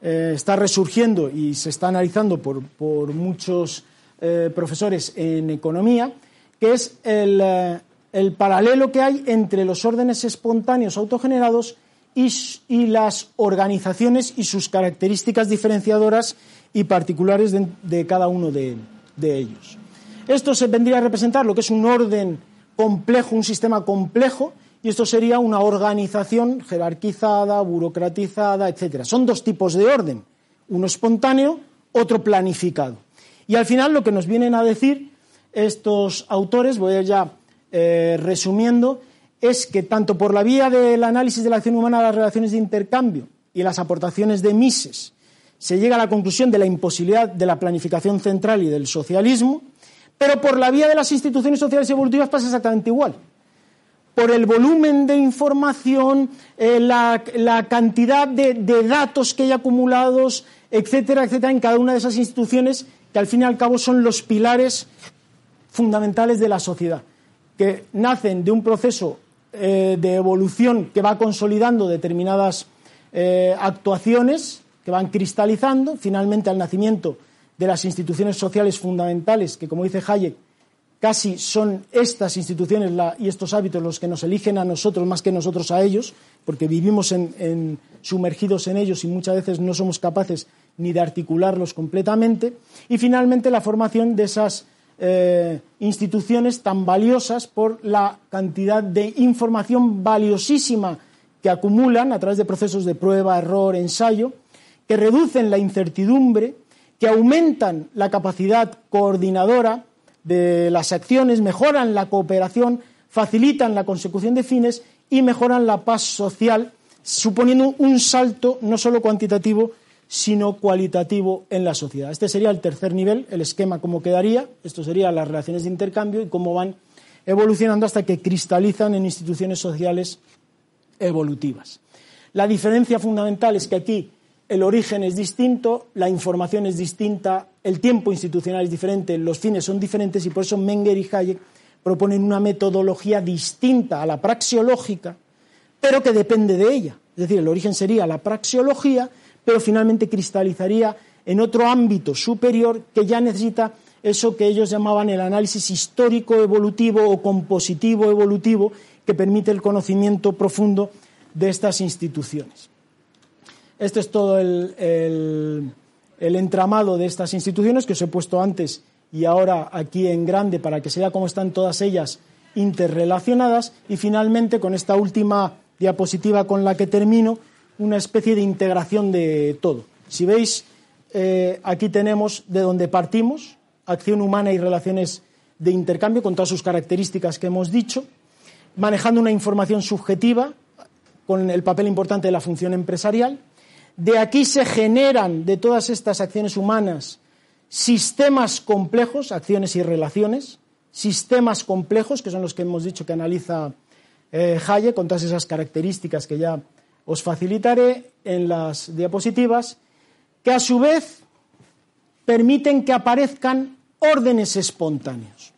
eh, está resurgiendo y se está analizando por, por muchos eh, profesores en economía, que es el, eh, el paralelo que hay entre los órdenes espontáneos autogenerados y, y las organizaciones y sus características diferenciadoras y particulares de, cada uno de, ellos. Esto se vendría a representar lo que es un orden complejo, un sistema complejo, y esto sería una organización jerarquizada, burocratizada, etc. Son dos tipos de orden, uno espontáneo, otro planificado. Y al final lo que nos vienen a decir estos autores, voy a ya eh, resumiendo, es que tanto por la vía del análisis de la acción humana las relaciones de intercambio y las aportaciones de Mises se llega a la conclusión de la imposibilidad de la planificación central y del socialismo, pero por la vía de las instituciones sociales evolutivas pasa exactamente igual. Por el volumen de información, eh, la, cantidad de, de datos que hay acumulados, etcétera, etcétera, en cada una de esas instituciones, que al fin y al cabo son los pilares fundamentales de la sociedad que nacen de un proceso eh, de evolución que va consolidando determinadas eh, actuaciones, que van cristalizando, finalmente al nacimiento de las instituciones sociales fundamentales, que como dice Hayek, casi son estas instituciones y estos hábitos los que nos eligen a nosotros más que nosotros a ellos, porque vivimos en, sumergidos en ellos y muchas veces no somos capaces ni de articularlos completamente, y finalmente la formación de esas eh, instituciones tan valiosas por la cantidad de información valiosísima que acumulan a través de procesos de prueba, error, ensayo, que reducen la incertidumbre, que aumentan la capacidad coordinadora de las acciones, mejoran la cooperación, facilitan la consecución de fines y mejoran la paz social, suponiendo un salto no solo cuantitativo, sino cualitativo en la sociedad. Este sería el tercer nivel, el esquema cómo quedaría, esto serían las relaciones de intercambio y cómo van evolucionando hasta que cristalizan en instituciones sociales evolutivas. La diferencia fundamental es que aquí el origen es distinto, la información es distinta, el tiempo institucional es diferente, los fines son diferentes y por eso Menger y Hayek proponen una metodología distinta a la praxeológica pero que depende de ella. Es decir, el origen sería la praxeología, pero finalmente cristalizaría en otro ámbito superior que ya necesita eso que ellos llamaban el análisis histórico evolutivo o compositivo evolutivo que permite el conocimiento profundo de estas instituciones. Este es todo el, entramado de estas instituciones que os he puesto antes y ahora aquí en grande para que se vea cómo están todas ellas interrelacionadas y finalmente con esta última diapositiva con la que termino una especie de integración de todo. Si veis, eh, aquí tenemos de dónde partimos, acción humana y relaciones de intercambio con todas sus características que hemos dicho, manejando una información subjetiva con el papel importante de la función empresarial. De aquí se generan de todas estas acciones humanas sistemas complejos, acciones y relaciones, sistemas complejos, que son los que hemos dicho que analiza eh, Hayek, con todas esas características que ya os facilitaré en las diapositivas, que a su vez permiten que aparezcan órdenes espontáneos.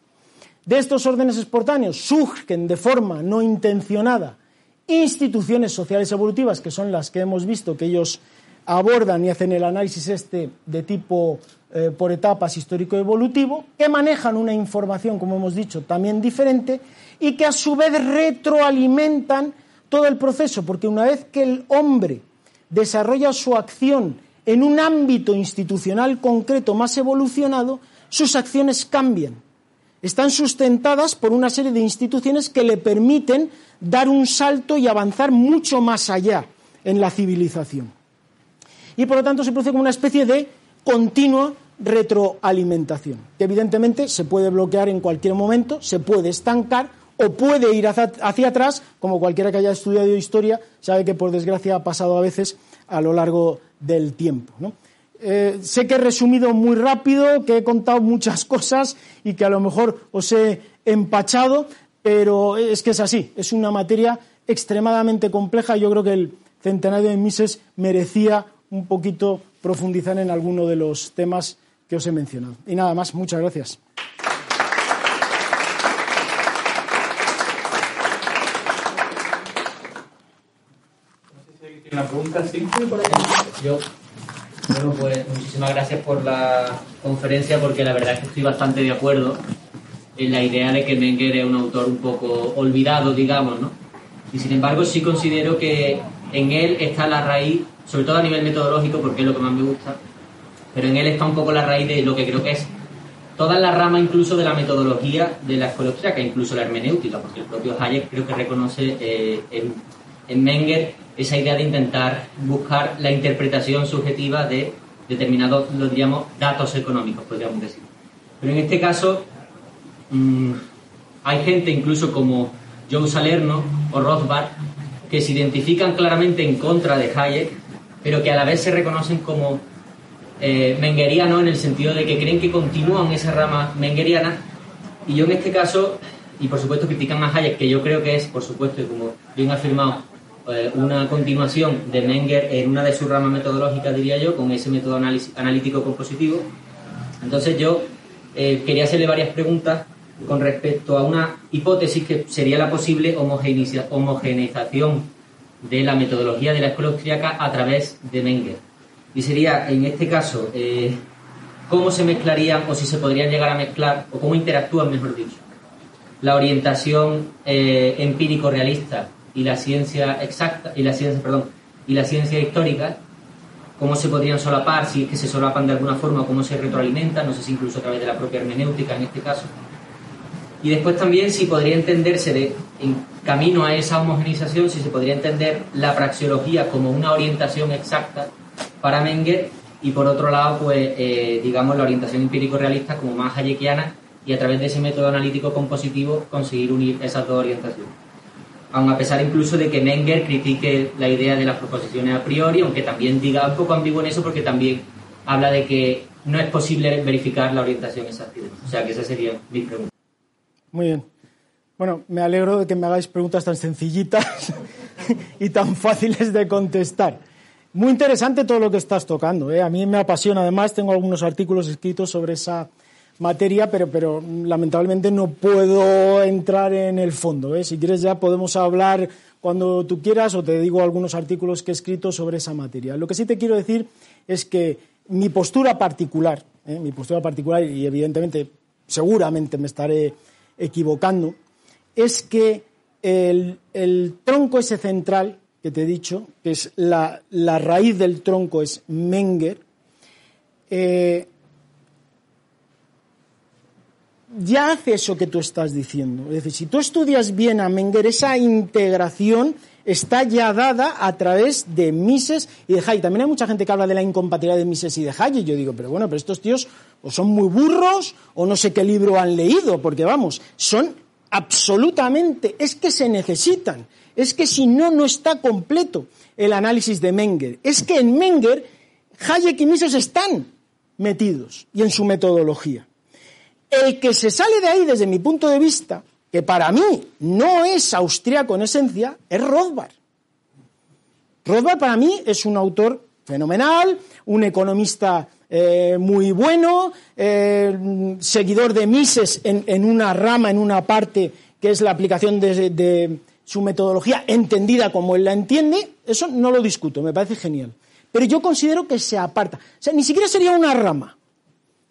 De estos órdenes espontáneos surgen de forma no intencionada instituciones sociales evolutivas, que son las que hemos visto que ellos abordan y hacen el análisis este de tipo eh, por etapas histórico-evolutivo, que manejan una información, como hemos dicho, también diferente y que a su vez retroalimentan todo el proceso, porque una vez que el hombre desarrolla su acción en un ámbito institucional concreto más evolucionado, sus acciones cambian. Están sustentadas por una serie de instituciones que le permiten dar un salto y avanzar mucho más allá en la civilización. Y por lo tanto se produce como una especie de continua retroalimentación, que evidentemente se puede bloquear en cualquier momento, se puede estancar o puede ir hacia, atrás, como cualquiera que haya estudiado historia sabe que por desgracia ha pasado a veces a lo largo del tiempo. Eh, sé que he resumido muy rápido, que he contado muchas [laughs] cosas y que a lo mejor os he empachado, pero es que es así, es una materia extremadamente compleja y yo creo que el centenario de Mises merecía un poquito profundizar en alguno de los temas que os he mencionado. Y nada más, muchas gracias. Una pregunta simple, por ejemplo. Yo, bueno, pues muchísimas gracias por la conferencia porque la verdad es que estoy bastante de acuerdo en la idea de que Menger es un autor un poco olvidado, digamos, ¿no? Y sin embargo sí considero que en él está la raíz, sobre todo a nivel metodológico, porque es lo que más me gusta, pero en él está un poco la raíz de lo que creo que es toda la rama incluso de la metodología de la escuela austríaca, incluso la hermenéutica, porque el propio Hayek creo que reconoce eh, en, Menger esa idea de intentar buscar la interpretación subjetiva de determinados, lo diríamos, datos económicos, podríamos decir. Pero en este caso mm, hay gente incluso como Joe Salerno o Rothbard que se identifican claramente en contra de Hayek, pero que a la vez se reconocen como eh, mengerianos en el sentido de que creen que continúan esa rama mengeriana. Y yo en este caso, y por supuesto critican a Hayek, que yo creo que es, por supuesto, y como bien afirmado, eh, una continuación de Menger en una de sus ramas metodológicas, diría yo, con ese método analítico compositivo. Entonces yo eh, quería hacerle varias preguntas con respecto a una hipótesis que sería la posible homogeneización de la metodología de la escuela austríaca a través de Menger. Y sería, en este caso, eh, cómo se mezclarían o si se podrían llegar a mezclar, o cómo interactúan, mejor dicho, la orientación eh, empírico-realista y la ciencia exacta, y la ciencia, perdón, y la ciencia histórica, cómo se podrían solapar, si es que se solapan de alguna forma, cómo se retroalimentan, no sé si incluso a través de la propia hermenéutica en este caso y después también si podría entenderse de, en camino a esa homogenización, si se podría entender la praxeología como una orientación exacta para Menger y por otro lado, pues eh, digamos la orientación empírico-realista como más hayekiana y a través de ese método analítico compositivo conseguir unir esas dos orientaciones. Aun a pesar incluso de que Menger critique la idea de las proposiciones a priori, aunque también diga un poco ambiguo en eso porque también habla de que no es posible verificar la orientación exacta. O sea que esa sería mi pregunta. Muy bien. Bueno, me alegro de que me hagáis preguntas tan sencillitas [laughs] y tan fáciles de contestar. Muy interesante todo lo que estás tocando. ¿eh? A mí me apasiona. Además, tengo algunos artículos escritos sobre esa materia, pero, pero lamentablemente no puedo entrar en el fondo. ¿eh? Si quieres ya podemos hablar cuando tú quieras o te digo algunos artículos que he escrito sobre esa materia. Lo que sí te quiero decir es que mi postura particular, ¿eh? mi postura particular, y evidentemente seguramente me estaré equivocando, es que el, tronco ese central que te he dicho, que es la, raíz del tronco es Menger, eh, ya hace eso que tú estás diciendo. Es decir, si tú estudias bien a Menger, esa integración está ya dada a través de Mises y de Hayek. También hay mucha gente que habla de la incompatibilidad de Mises y de Hayek. Yo digo, pero bueno, pero estos tíos o son muy burros o no sé qué libro han leído, porque vamos, son absolutamente, es que se necesitan. Es que si no, no está completo el análisis de Menger. Es que en Menger Hayek y Mises están metidos y en su metodología. El que se sale de ahí, desde mi punto de vista, que para mí no es austríaco en esencia, es Rothbard. Rothbard para mí es un autor fenomenal, un economista eh, muy bueno, eh, seguidor de Mises en, una rama, en una parte que es la aplicación de, de su metodología entendida como él la entiende, eso no lo discuto, me parece genial. Pero yo considero que se aparta. O sea, ni siquiera sería una rama,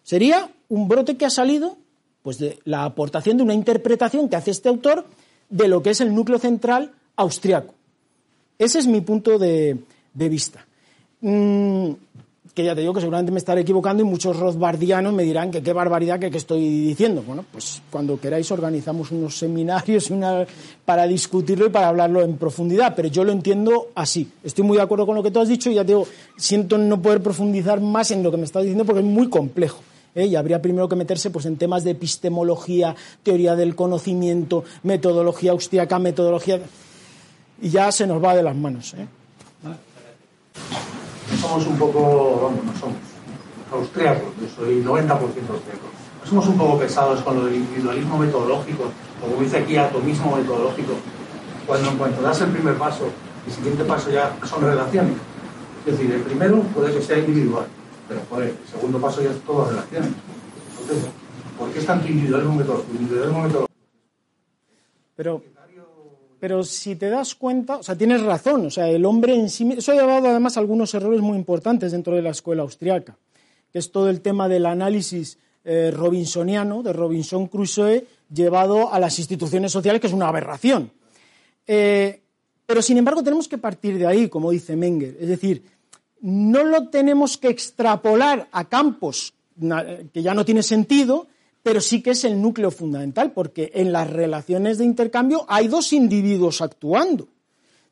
sería un brote que ha salido pues de la aportación de una interpretación que hace este autor de lo que es el núcleo central austriaco. Ese es mi punto de, vista. Mm, que ya te digo que seguramente me estaré equivocando y muchos rothbardianos me dirán que qué barbaridad que, estoy diciendo. Bueno, pues cuando queráis organizamos unos seminarios para discutirlo y para hablarlo en profundidad, pero yo lo entiendo así. Estoy muy de acuerdo con lo que tú has dicho y ya te digo, siento no poder profundizar más en lo que me estás diciendo porque es muy complejo. ¿Eh? y habría primero que meterse pues, en temas de epistemología, teoría del conocimiento, metodología austriaca, metodología... Y ya se nos va de las manos. ¿eh? Somos un poco, vamos, no somos, austriacos, yo soy 90% austriaco. Somos un poco pesados con lo del individualismo metodológico, como dice aquí, atomismo metodológico. Cuando en cuanto das el primer paso, el siguiente paso ya son relaciones. Es decir, el primero puede que sea individual, pero, joder, el segundo paso ya es todo. Entonces, ¿por qué es tanto individualismo metodológico? Pero, pero si te das cuenta, o sea, tienes razón, o sea, el hombre en sí Eso ha llevado además algunos errores muy importantes dentro de la escuela austriaca, que es todo el tema del análisis eh, robinsoniano, de Robinson Crusoe, llevado a las instituciones sociales, que es una aberración. Eh, pero, sin embargo, tenemos que partir de ahí, como dice Menger. Es decir, no lo tenemos que extrapolar a campos que ya no tiene sentido, pero sí que es el núcleo fundamental, porque en las relaciones de intercambio hay dos individuos actuando.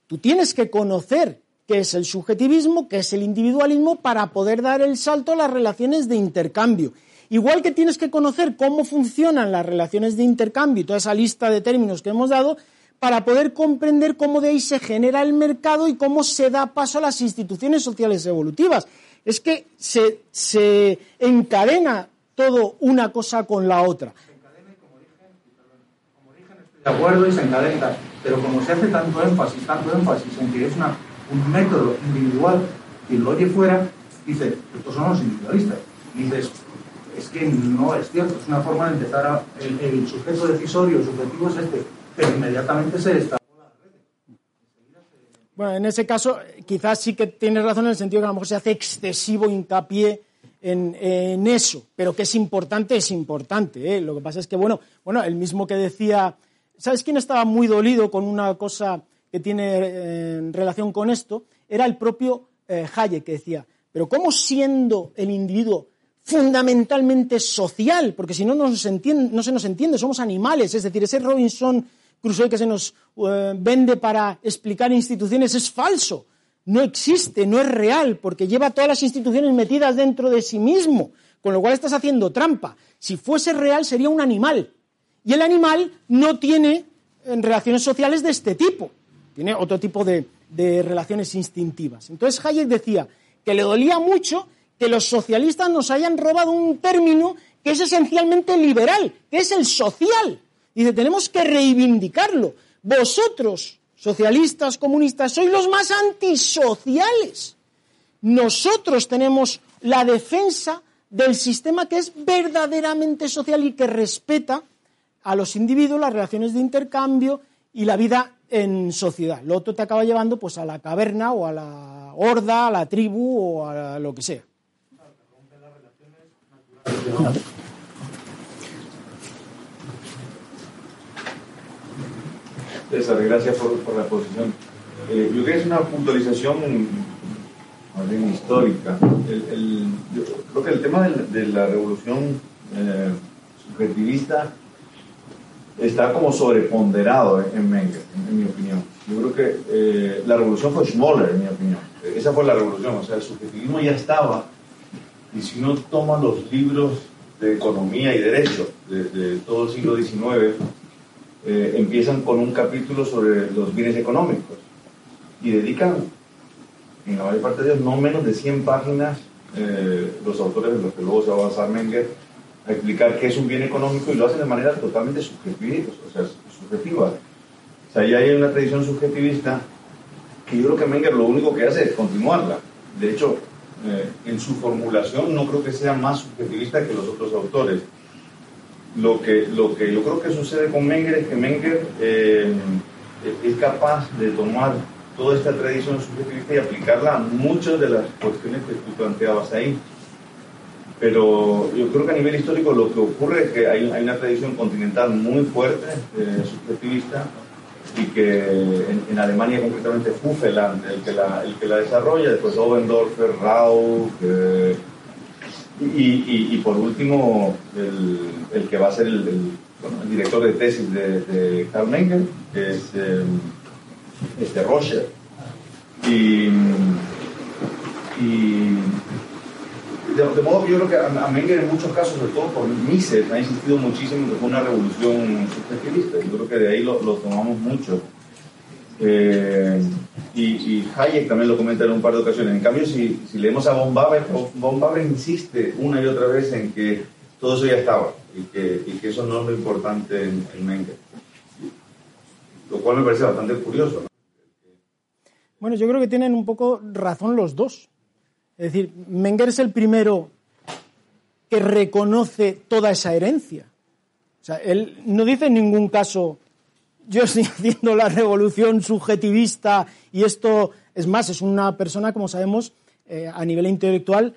Tú tienes que conocer qué es el subjetivismo, qué es el individualismo, para poder dar el salto a las relaciones de intercambio. Igual que tienes que conocer cómo funcionan las relaciones de intercambio y toda esa lista de términos que hemos dado, para poder comprender cómo de ahí se genera el mercado y cómo se da paso a las instituciones sociales evolutivas. Es que se, encadena todo una cosa con la otra. Se encadena y como origen, estoy de acuerdo y se encadena, pero como se hace tanto énfasis, tanto énfasis en que es un método individual, quien lo oye fuera, dice, estos son los individualistas. Dices, es que no es cierto, es una forma de empezar a, el sujeto decisorio, el subjetivo es este, pero inmediatamente se red. Bueno, en ese caso, quizás sí que tienes razón en el sentido que a lo mejor se hace excesivo hincapié en, eso, pero que es importante, es importante. ¿eh? Lo que pasa es que, bueno, bueno, el mismo que decía, ¿sabes quién estaba muy dolido con una cosa que tiene eh, relación con esto? Era el propio eh, Hayek, que decía, pero ¿cómo siendo el individuo fundamentalmente social? Porque si no, no, no se nos entiende, somos animales, es decir, ese Robinson Crusoe que se nos eh, vende para explicar instituciones es falso. No existe, no es real, porque lleva todas las instituciones metidas dentro de sí mismo, con lo cual estás haciendo trampa. Si fuese real sería un animal. Y el animal no tiene eh, relaciones sociales de este tipo, tiene otro tipo de, de relaciones instintivas. Entonces Hayek decía que le dolía mucho que los socialistas nos hayan robado un término que es esencialmente liberal, que es el social. Dice, tenemos que reivindicarlo. Vosotros, socialistas, comunistas, sois los más antisociales. Nosotros tenemos la defensa del sistema que es verdaderamente social y que respeta a los individuos, las relaciones de intercambio y la vida en sociedad. Lo otro te acaba llevando pues a la caverna o a la horda, a la tribu o a lo que sea. César, gracias por, por la posición. Eh, yo creo que es una puntualización bien histórica. El, yo creo que el tema de, la revolución eh, subjetivista está como sobreponderado en Menger, en, mi opinión. Yo creo que eh, la revolución fue Schmoller, en mi opinión. Esa fue la revolución, o sea, el subjetivismo ya estaba. Y si uno toma los libros de economía y derecho de, todo el siglo XIX, eh, empiezan con un capítulo sobre los bienes económicos y dedican, en la mayor parte de ellos, no menos de 100 páginas, eh, los autores en los que luego se va a basar Menger, a explicar qué es un bien económico y lo hacen de manera totalmente subjetiva. O sea, subjetiva. O sea, ya hay una tradición subjetivista que yo creo que Menger lo único que hace es continuarla. De hecho, eh, en su formulación no creo que sea más subjetivista que los otros autores. Lo que, lo que yo creo que sucede con Menger es que Menger eh, es capaz de tomar toda esta tradición subjetivista y aplicarla a muchas de las cuestiones que tú planteabas ahí. Pero yo creo que a nivel histórico lo que ocurre es que hay, una tradición continental muy fuerte, eh, subjetivista, y que en, Alemania concretamente Huffeland, el que la, desarrolla, después Obendorfer, Rau, y, y, por último el, el, que va a ser el, director de tesis de, de Karl Menger, es eh, este Roger. Y, y de, modo que yo creo que a, Menger en muchos casos, sobre todo por Mises, ha insistido muchísimo que fue una revolución subjetivista. Yo creo que de ahí lo, tomamos mucho. Eh, y, Hayek también lo comenta en un par de ocasiones. En cambio, si, leemos a von Baber, insiste una y otra vez en que todo eso ya estaba y que, eso no es lo importante en Menger. Lo cual me parece bastante curioso. Bueno, yo creo que tienen un poco razón los dos. Es decir, Menger es el primero que reconoce toda esa herencia. O sea, él no dice en ningún caso, yo estoy [laughs] haciendo la revolución subjetivista y esto, es más, es una persona, como sabemos, eh, a nivel intelectual,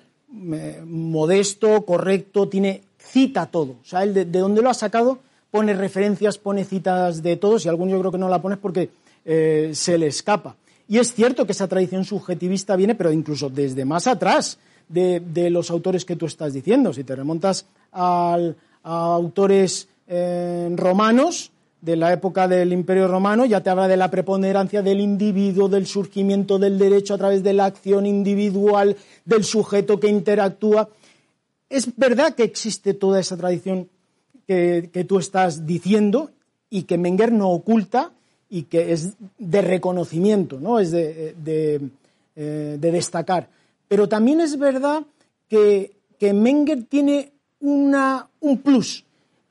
eh, modesto, correcto, tiene, cita todo. O sea, él de, dónde lo ha sacado pone referencias, pone citas de todos y algún yo creo que no la pones porque eh, se le escapa. Y es cierto que esa tradición subjetivista viene, pero incluso desde más atrás de, los autores que tú estás diciendo. Si te remontas a autores romanos de la época del Imperio Romano, ya te habla de la preponderancia del individuo, del surgimiento del derecho a través de la acción individual, del sujeto que interactúa. Es verdad que existe toda esa tradición que, que tú estás diciendo y que Menger no oculta y que es de reconocimiento, ¿no? es de, eh, destacar. Pero también es verdad que, que Menger tiene una, un plus,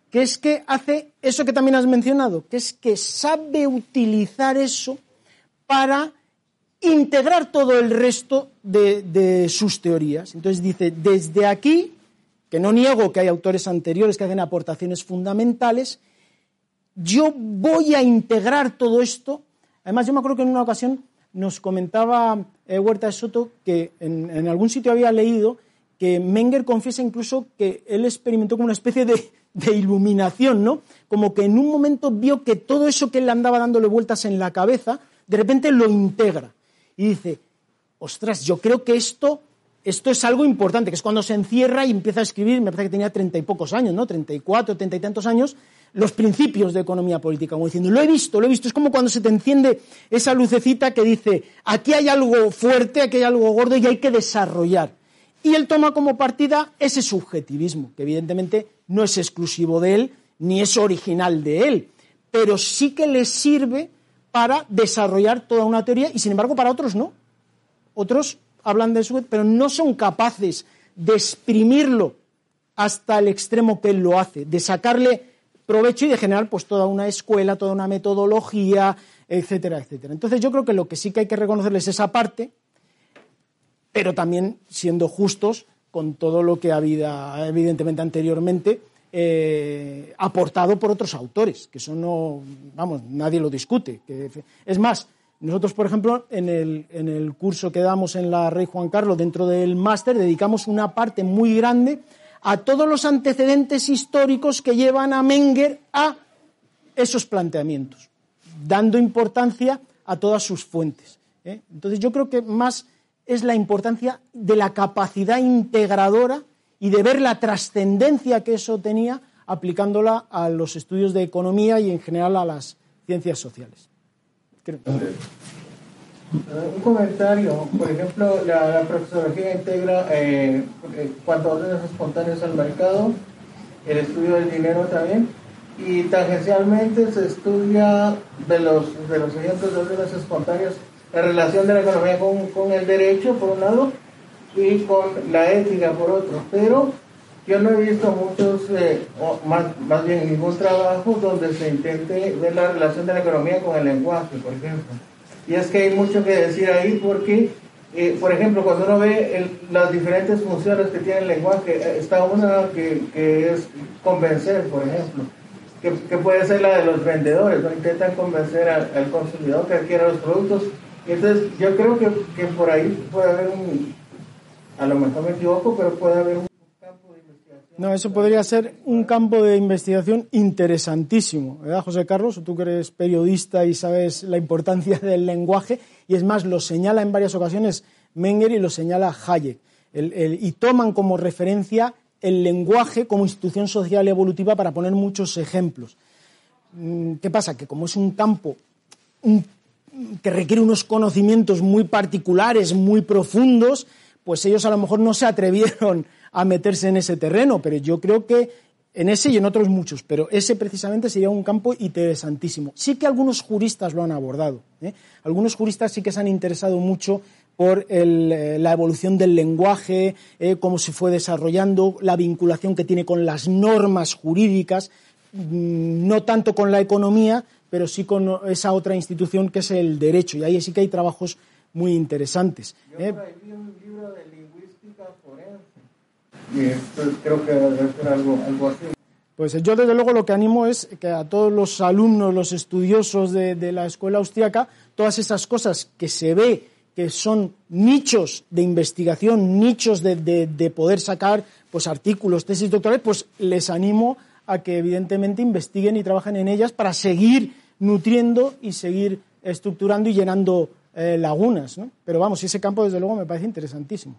que es que hace eso que también has mencionado, que es que sabe utilizar eso para integrar todo el resto de, sus teorías. Entonces dice, desde aquí, que no niego que hay autores anteriores que hacen aportaciones fundamentales, yo voy a integrar todo esto. Además, yo me acuerdo que en una ocasión nos comentaba eh, Huerta de Soto que en, algún sitio había leído que Menger confiesa incluso que él experimentó como una especie de, iluminación, ¿no? Como que en un momento vio que todo eso que él andaba dándole vueltas en la cabeza, de repente lo integra. Y dice, ostras, yo creo que esto, esto es algo importante, que es cuando se encierra y empieza a escribir, me parece que tenía treinta y pocos años, ¿no? Treinta y cuatro, treinta y tantos años, los principios de economía política, como diciendo, lo he visto, lo he visto. Es como cuando se te enciende esa lucecita que dice, aquí hay algo fuerte, aquí hay algo gordo y hay que desarrollar. Y él toma como partida ese subjetivismo, que evidentemente no es exclusivo de él, ni es original de él, pero sí que le sirve para desarrollar toda una teoría y sin embargo para otros no. Otros hablan de eso, pero no son capaces de exprimirlo hasta el extremo que él lo hace, de sacarle provecho y de generar pues toda una escuela, toda una metodología, etcétera, etcétera. Entonces yo creo que lo que sí que hay que reconocerles es esa parte, pero también siendo justos con todo lo que había evidentemente anteriormente eh, aportado por otros autores, que eso no, vamos, nadie lo discute. Es más, nosotros, por ejemplo, en el, en el curso que damos en la Rey Juan Carlos, dentro del máster, dedicamos una parte muy grande a todos los antecedentes históricos que llevan a Menger a esos planteamientos, dando importancia a todas sus fuentes. ¿eh? Entonces, yo creo que más es la importancia de la capacidad integradora y de ver la trascendencia que eso tenía aplicándola a los estudios de economía y en general a las ciencias sociales. Un comentario, por ejemplo, la, profesorología integra eh, eh, cuanto órdenes espontáneos al mercado, el estudio del dinero también, y tangencialmente se estudia de los, de los ejemplos de órdenes espontáneos la relación de la economía con, con el derecho, por un lado, y con la ética por otro. Pero yo no he visto muchos, eh, más, más bien ningún trabajo donde se intente ver la relación de la economía con el lenguaje, por ejemplo. Y es que hay mucho que decir ahí porque, eh, por ejemplo, cuando uno ve las diferentes funciones que tiene el lenguaje, eh, está una que, que es convencer, por ejemplo, que, que, puede ser la de los vendedores, ¿no? intentan convencer al, al consumidor que adquiera los productos. Entonces yo creo que, que por ahí puede haber un, a lo mejor me equivoco, pero puede haber un campo de investigación. No, eso podría ser un campo de investigación interesantísimo, ¿verdad, José Carlos? Tú que eres periodista y sabes la importancia [laughs] del lenguaje, y es más, lo señala en varias ocasiones Menger y lo señala Hayek, y toman como referencia el lenguaje como institución social evolutiva para poner muchos ejemplos. Mm, ¿Qué pasa? Que como es un campo que requiere unos conocimientos muy particulares, muy profundos, pues ellos a lo mejor no se atrevieron a meterse en ese terreno, pero yo creo que en ese y en otros muchos, pero ese precisamente sería un campo interesantísimo. Sí que algunos juristas lo han abordado. ¿eh? Algunos juristas sí que se han interesado mucho por eh, la evolución del lenguaje, eh, cómo se fue desarrollando, la vinculación que tiene con las normas jurídicas, mm, no tanto con la economía, pero sí con esa otra institución que es el derecho. Y ahí sí que hay trabajos muy interesantes. Yo ¿eh? vi un libro de lingüística forense y creo que debe ser algo, algo así. Pues yo desde luego lo que animo es que a todos los alumnos, los estudiosos de, de la escuela austriaca, todas esas cosas que se ve que son nichos de investigación, nichos de, de, de, poder sacar pues artículos, tesis doctorales, pues les animo a que evidentemente investiguen y trabajen en ellas para seguir nutriendo y seguir estructurando y llenando eh, lagunas, ¿no? Pero vamos, ese campo desde luego me parece interesantísimo.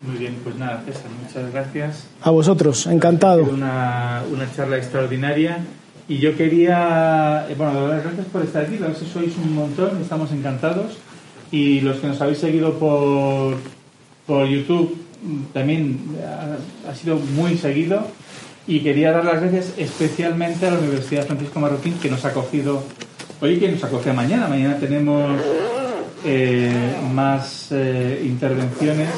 Muy bien, pues nada, César, muchas gracias. A vosotros, encantado. Una, una charla extraordinaria. Y yo quería, eh, bueno, gracias por estar aquí, a si sois un montón, estamos encantados. Y los que nos habéis seguido por, por YouTube también ha, ha sido muy seguido. Y quería dar las gracias especialmente a la Universidad Francisco Marroquín que nos ha acogido hoy que nos acoge mañana. Mañana tenemos eh, más eh, intervenciones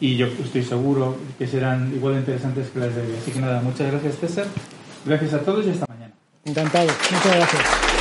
y yo estoy seguro que serán igual de interesantes que las de hoy. Así que nada, muchas gracias César, gracias a todos y hasta mañana. Encantado, muchas gracias.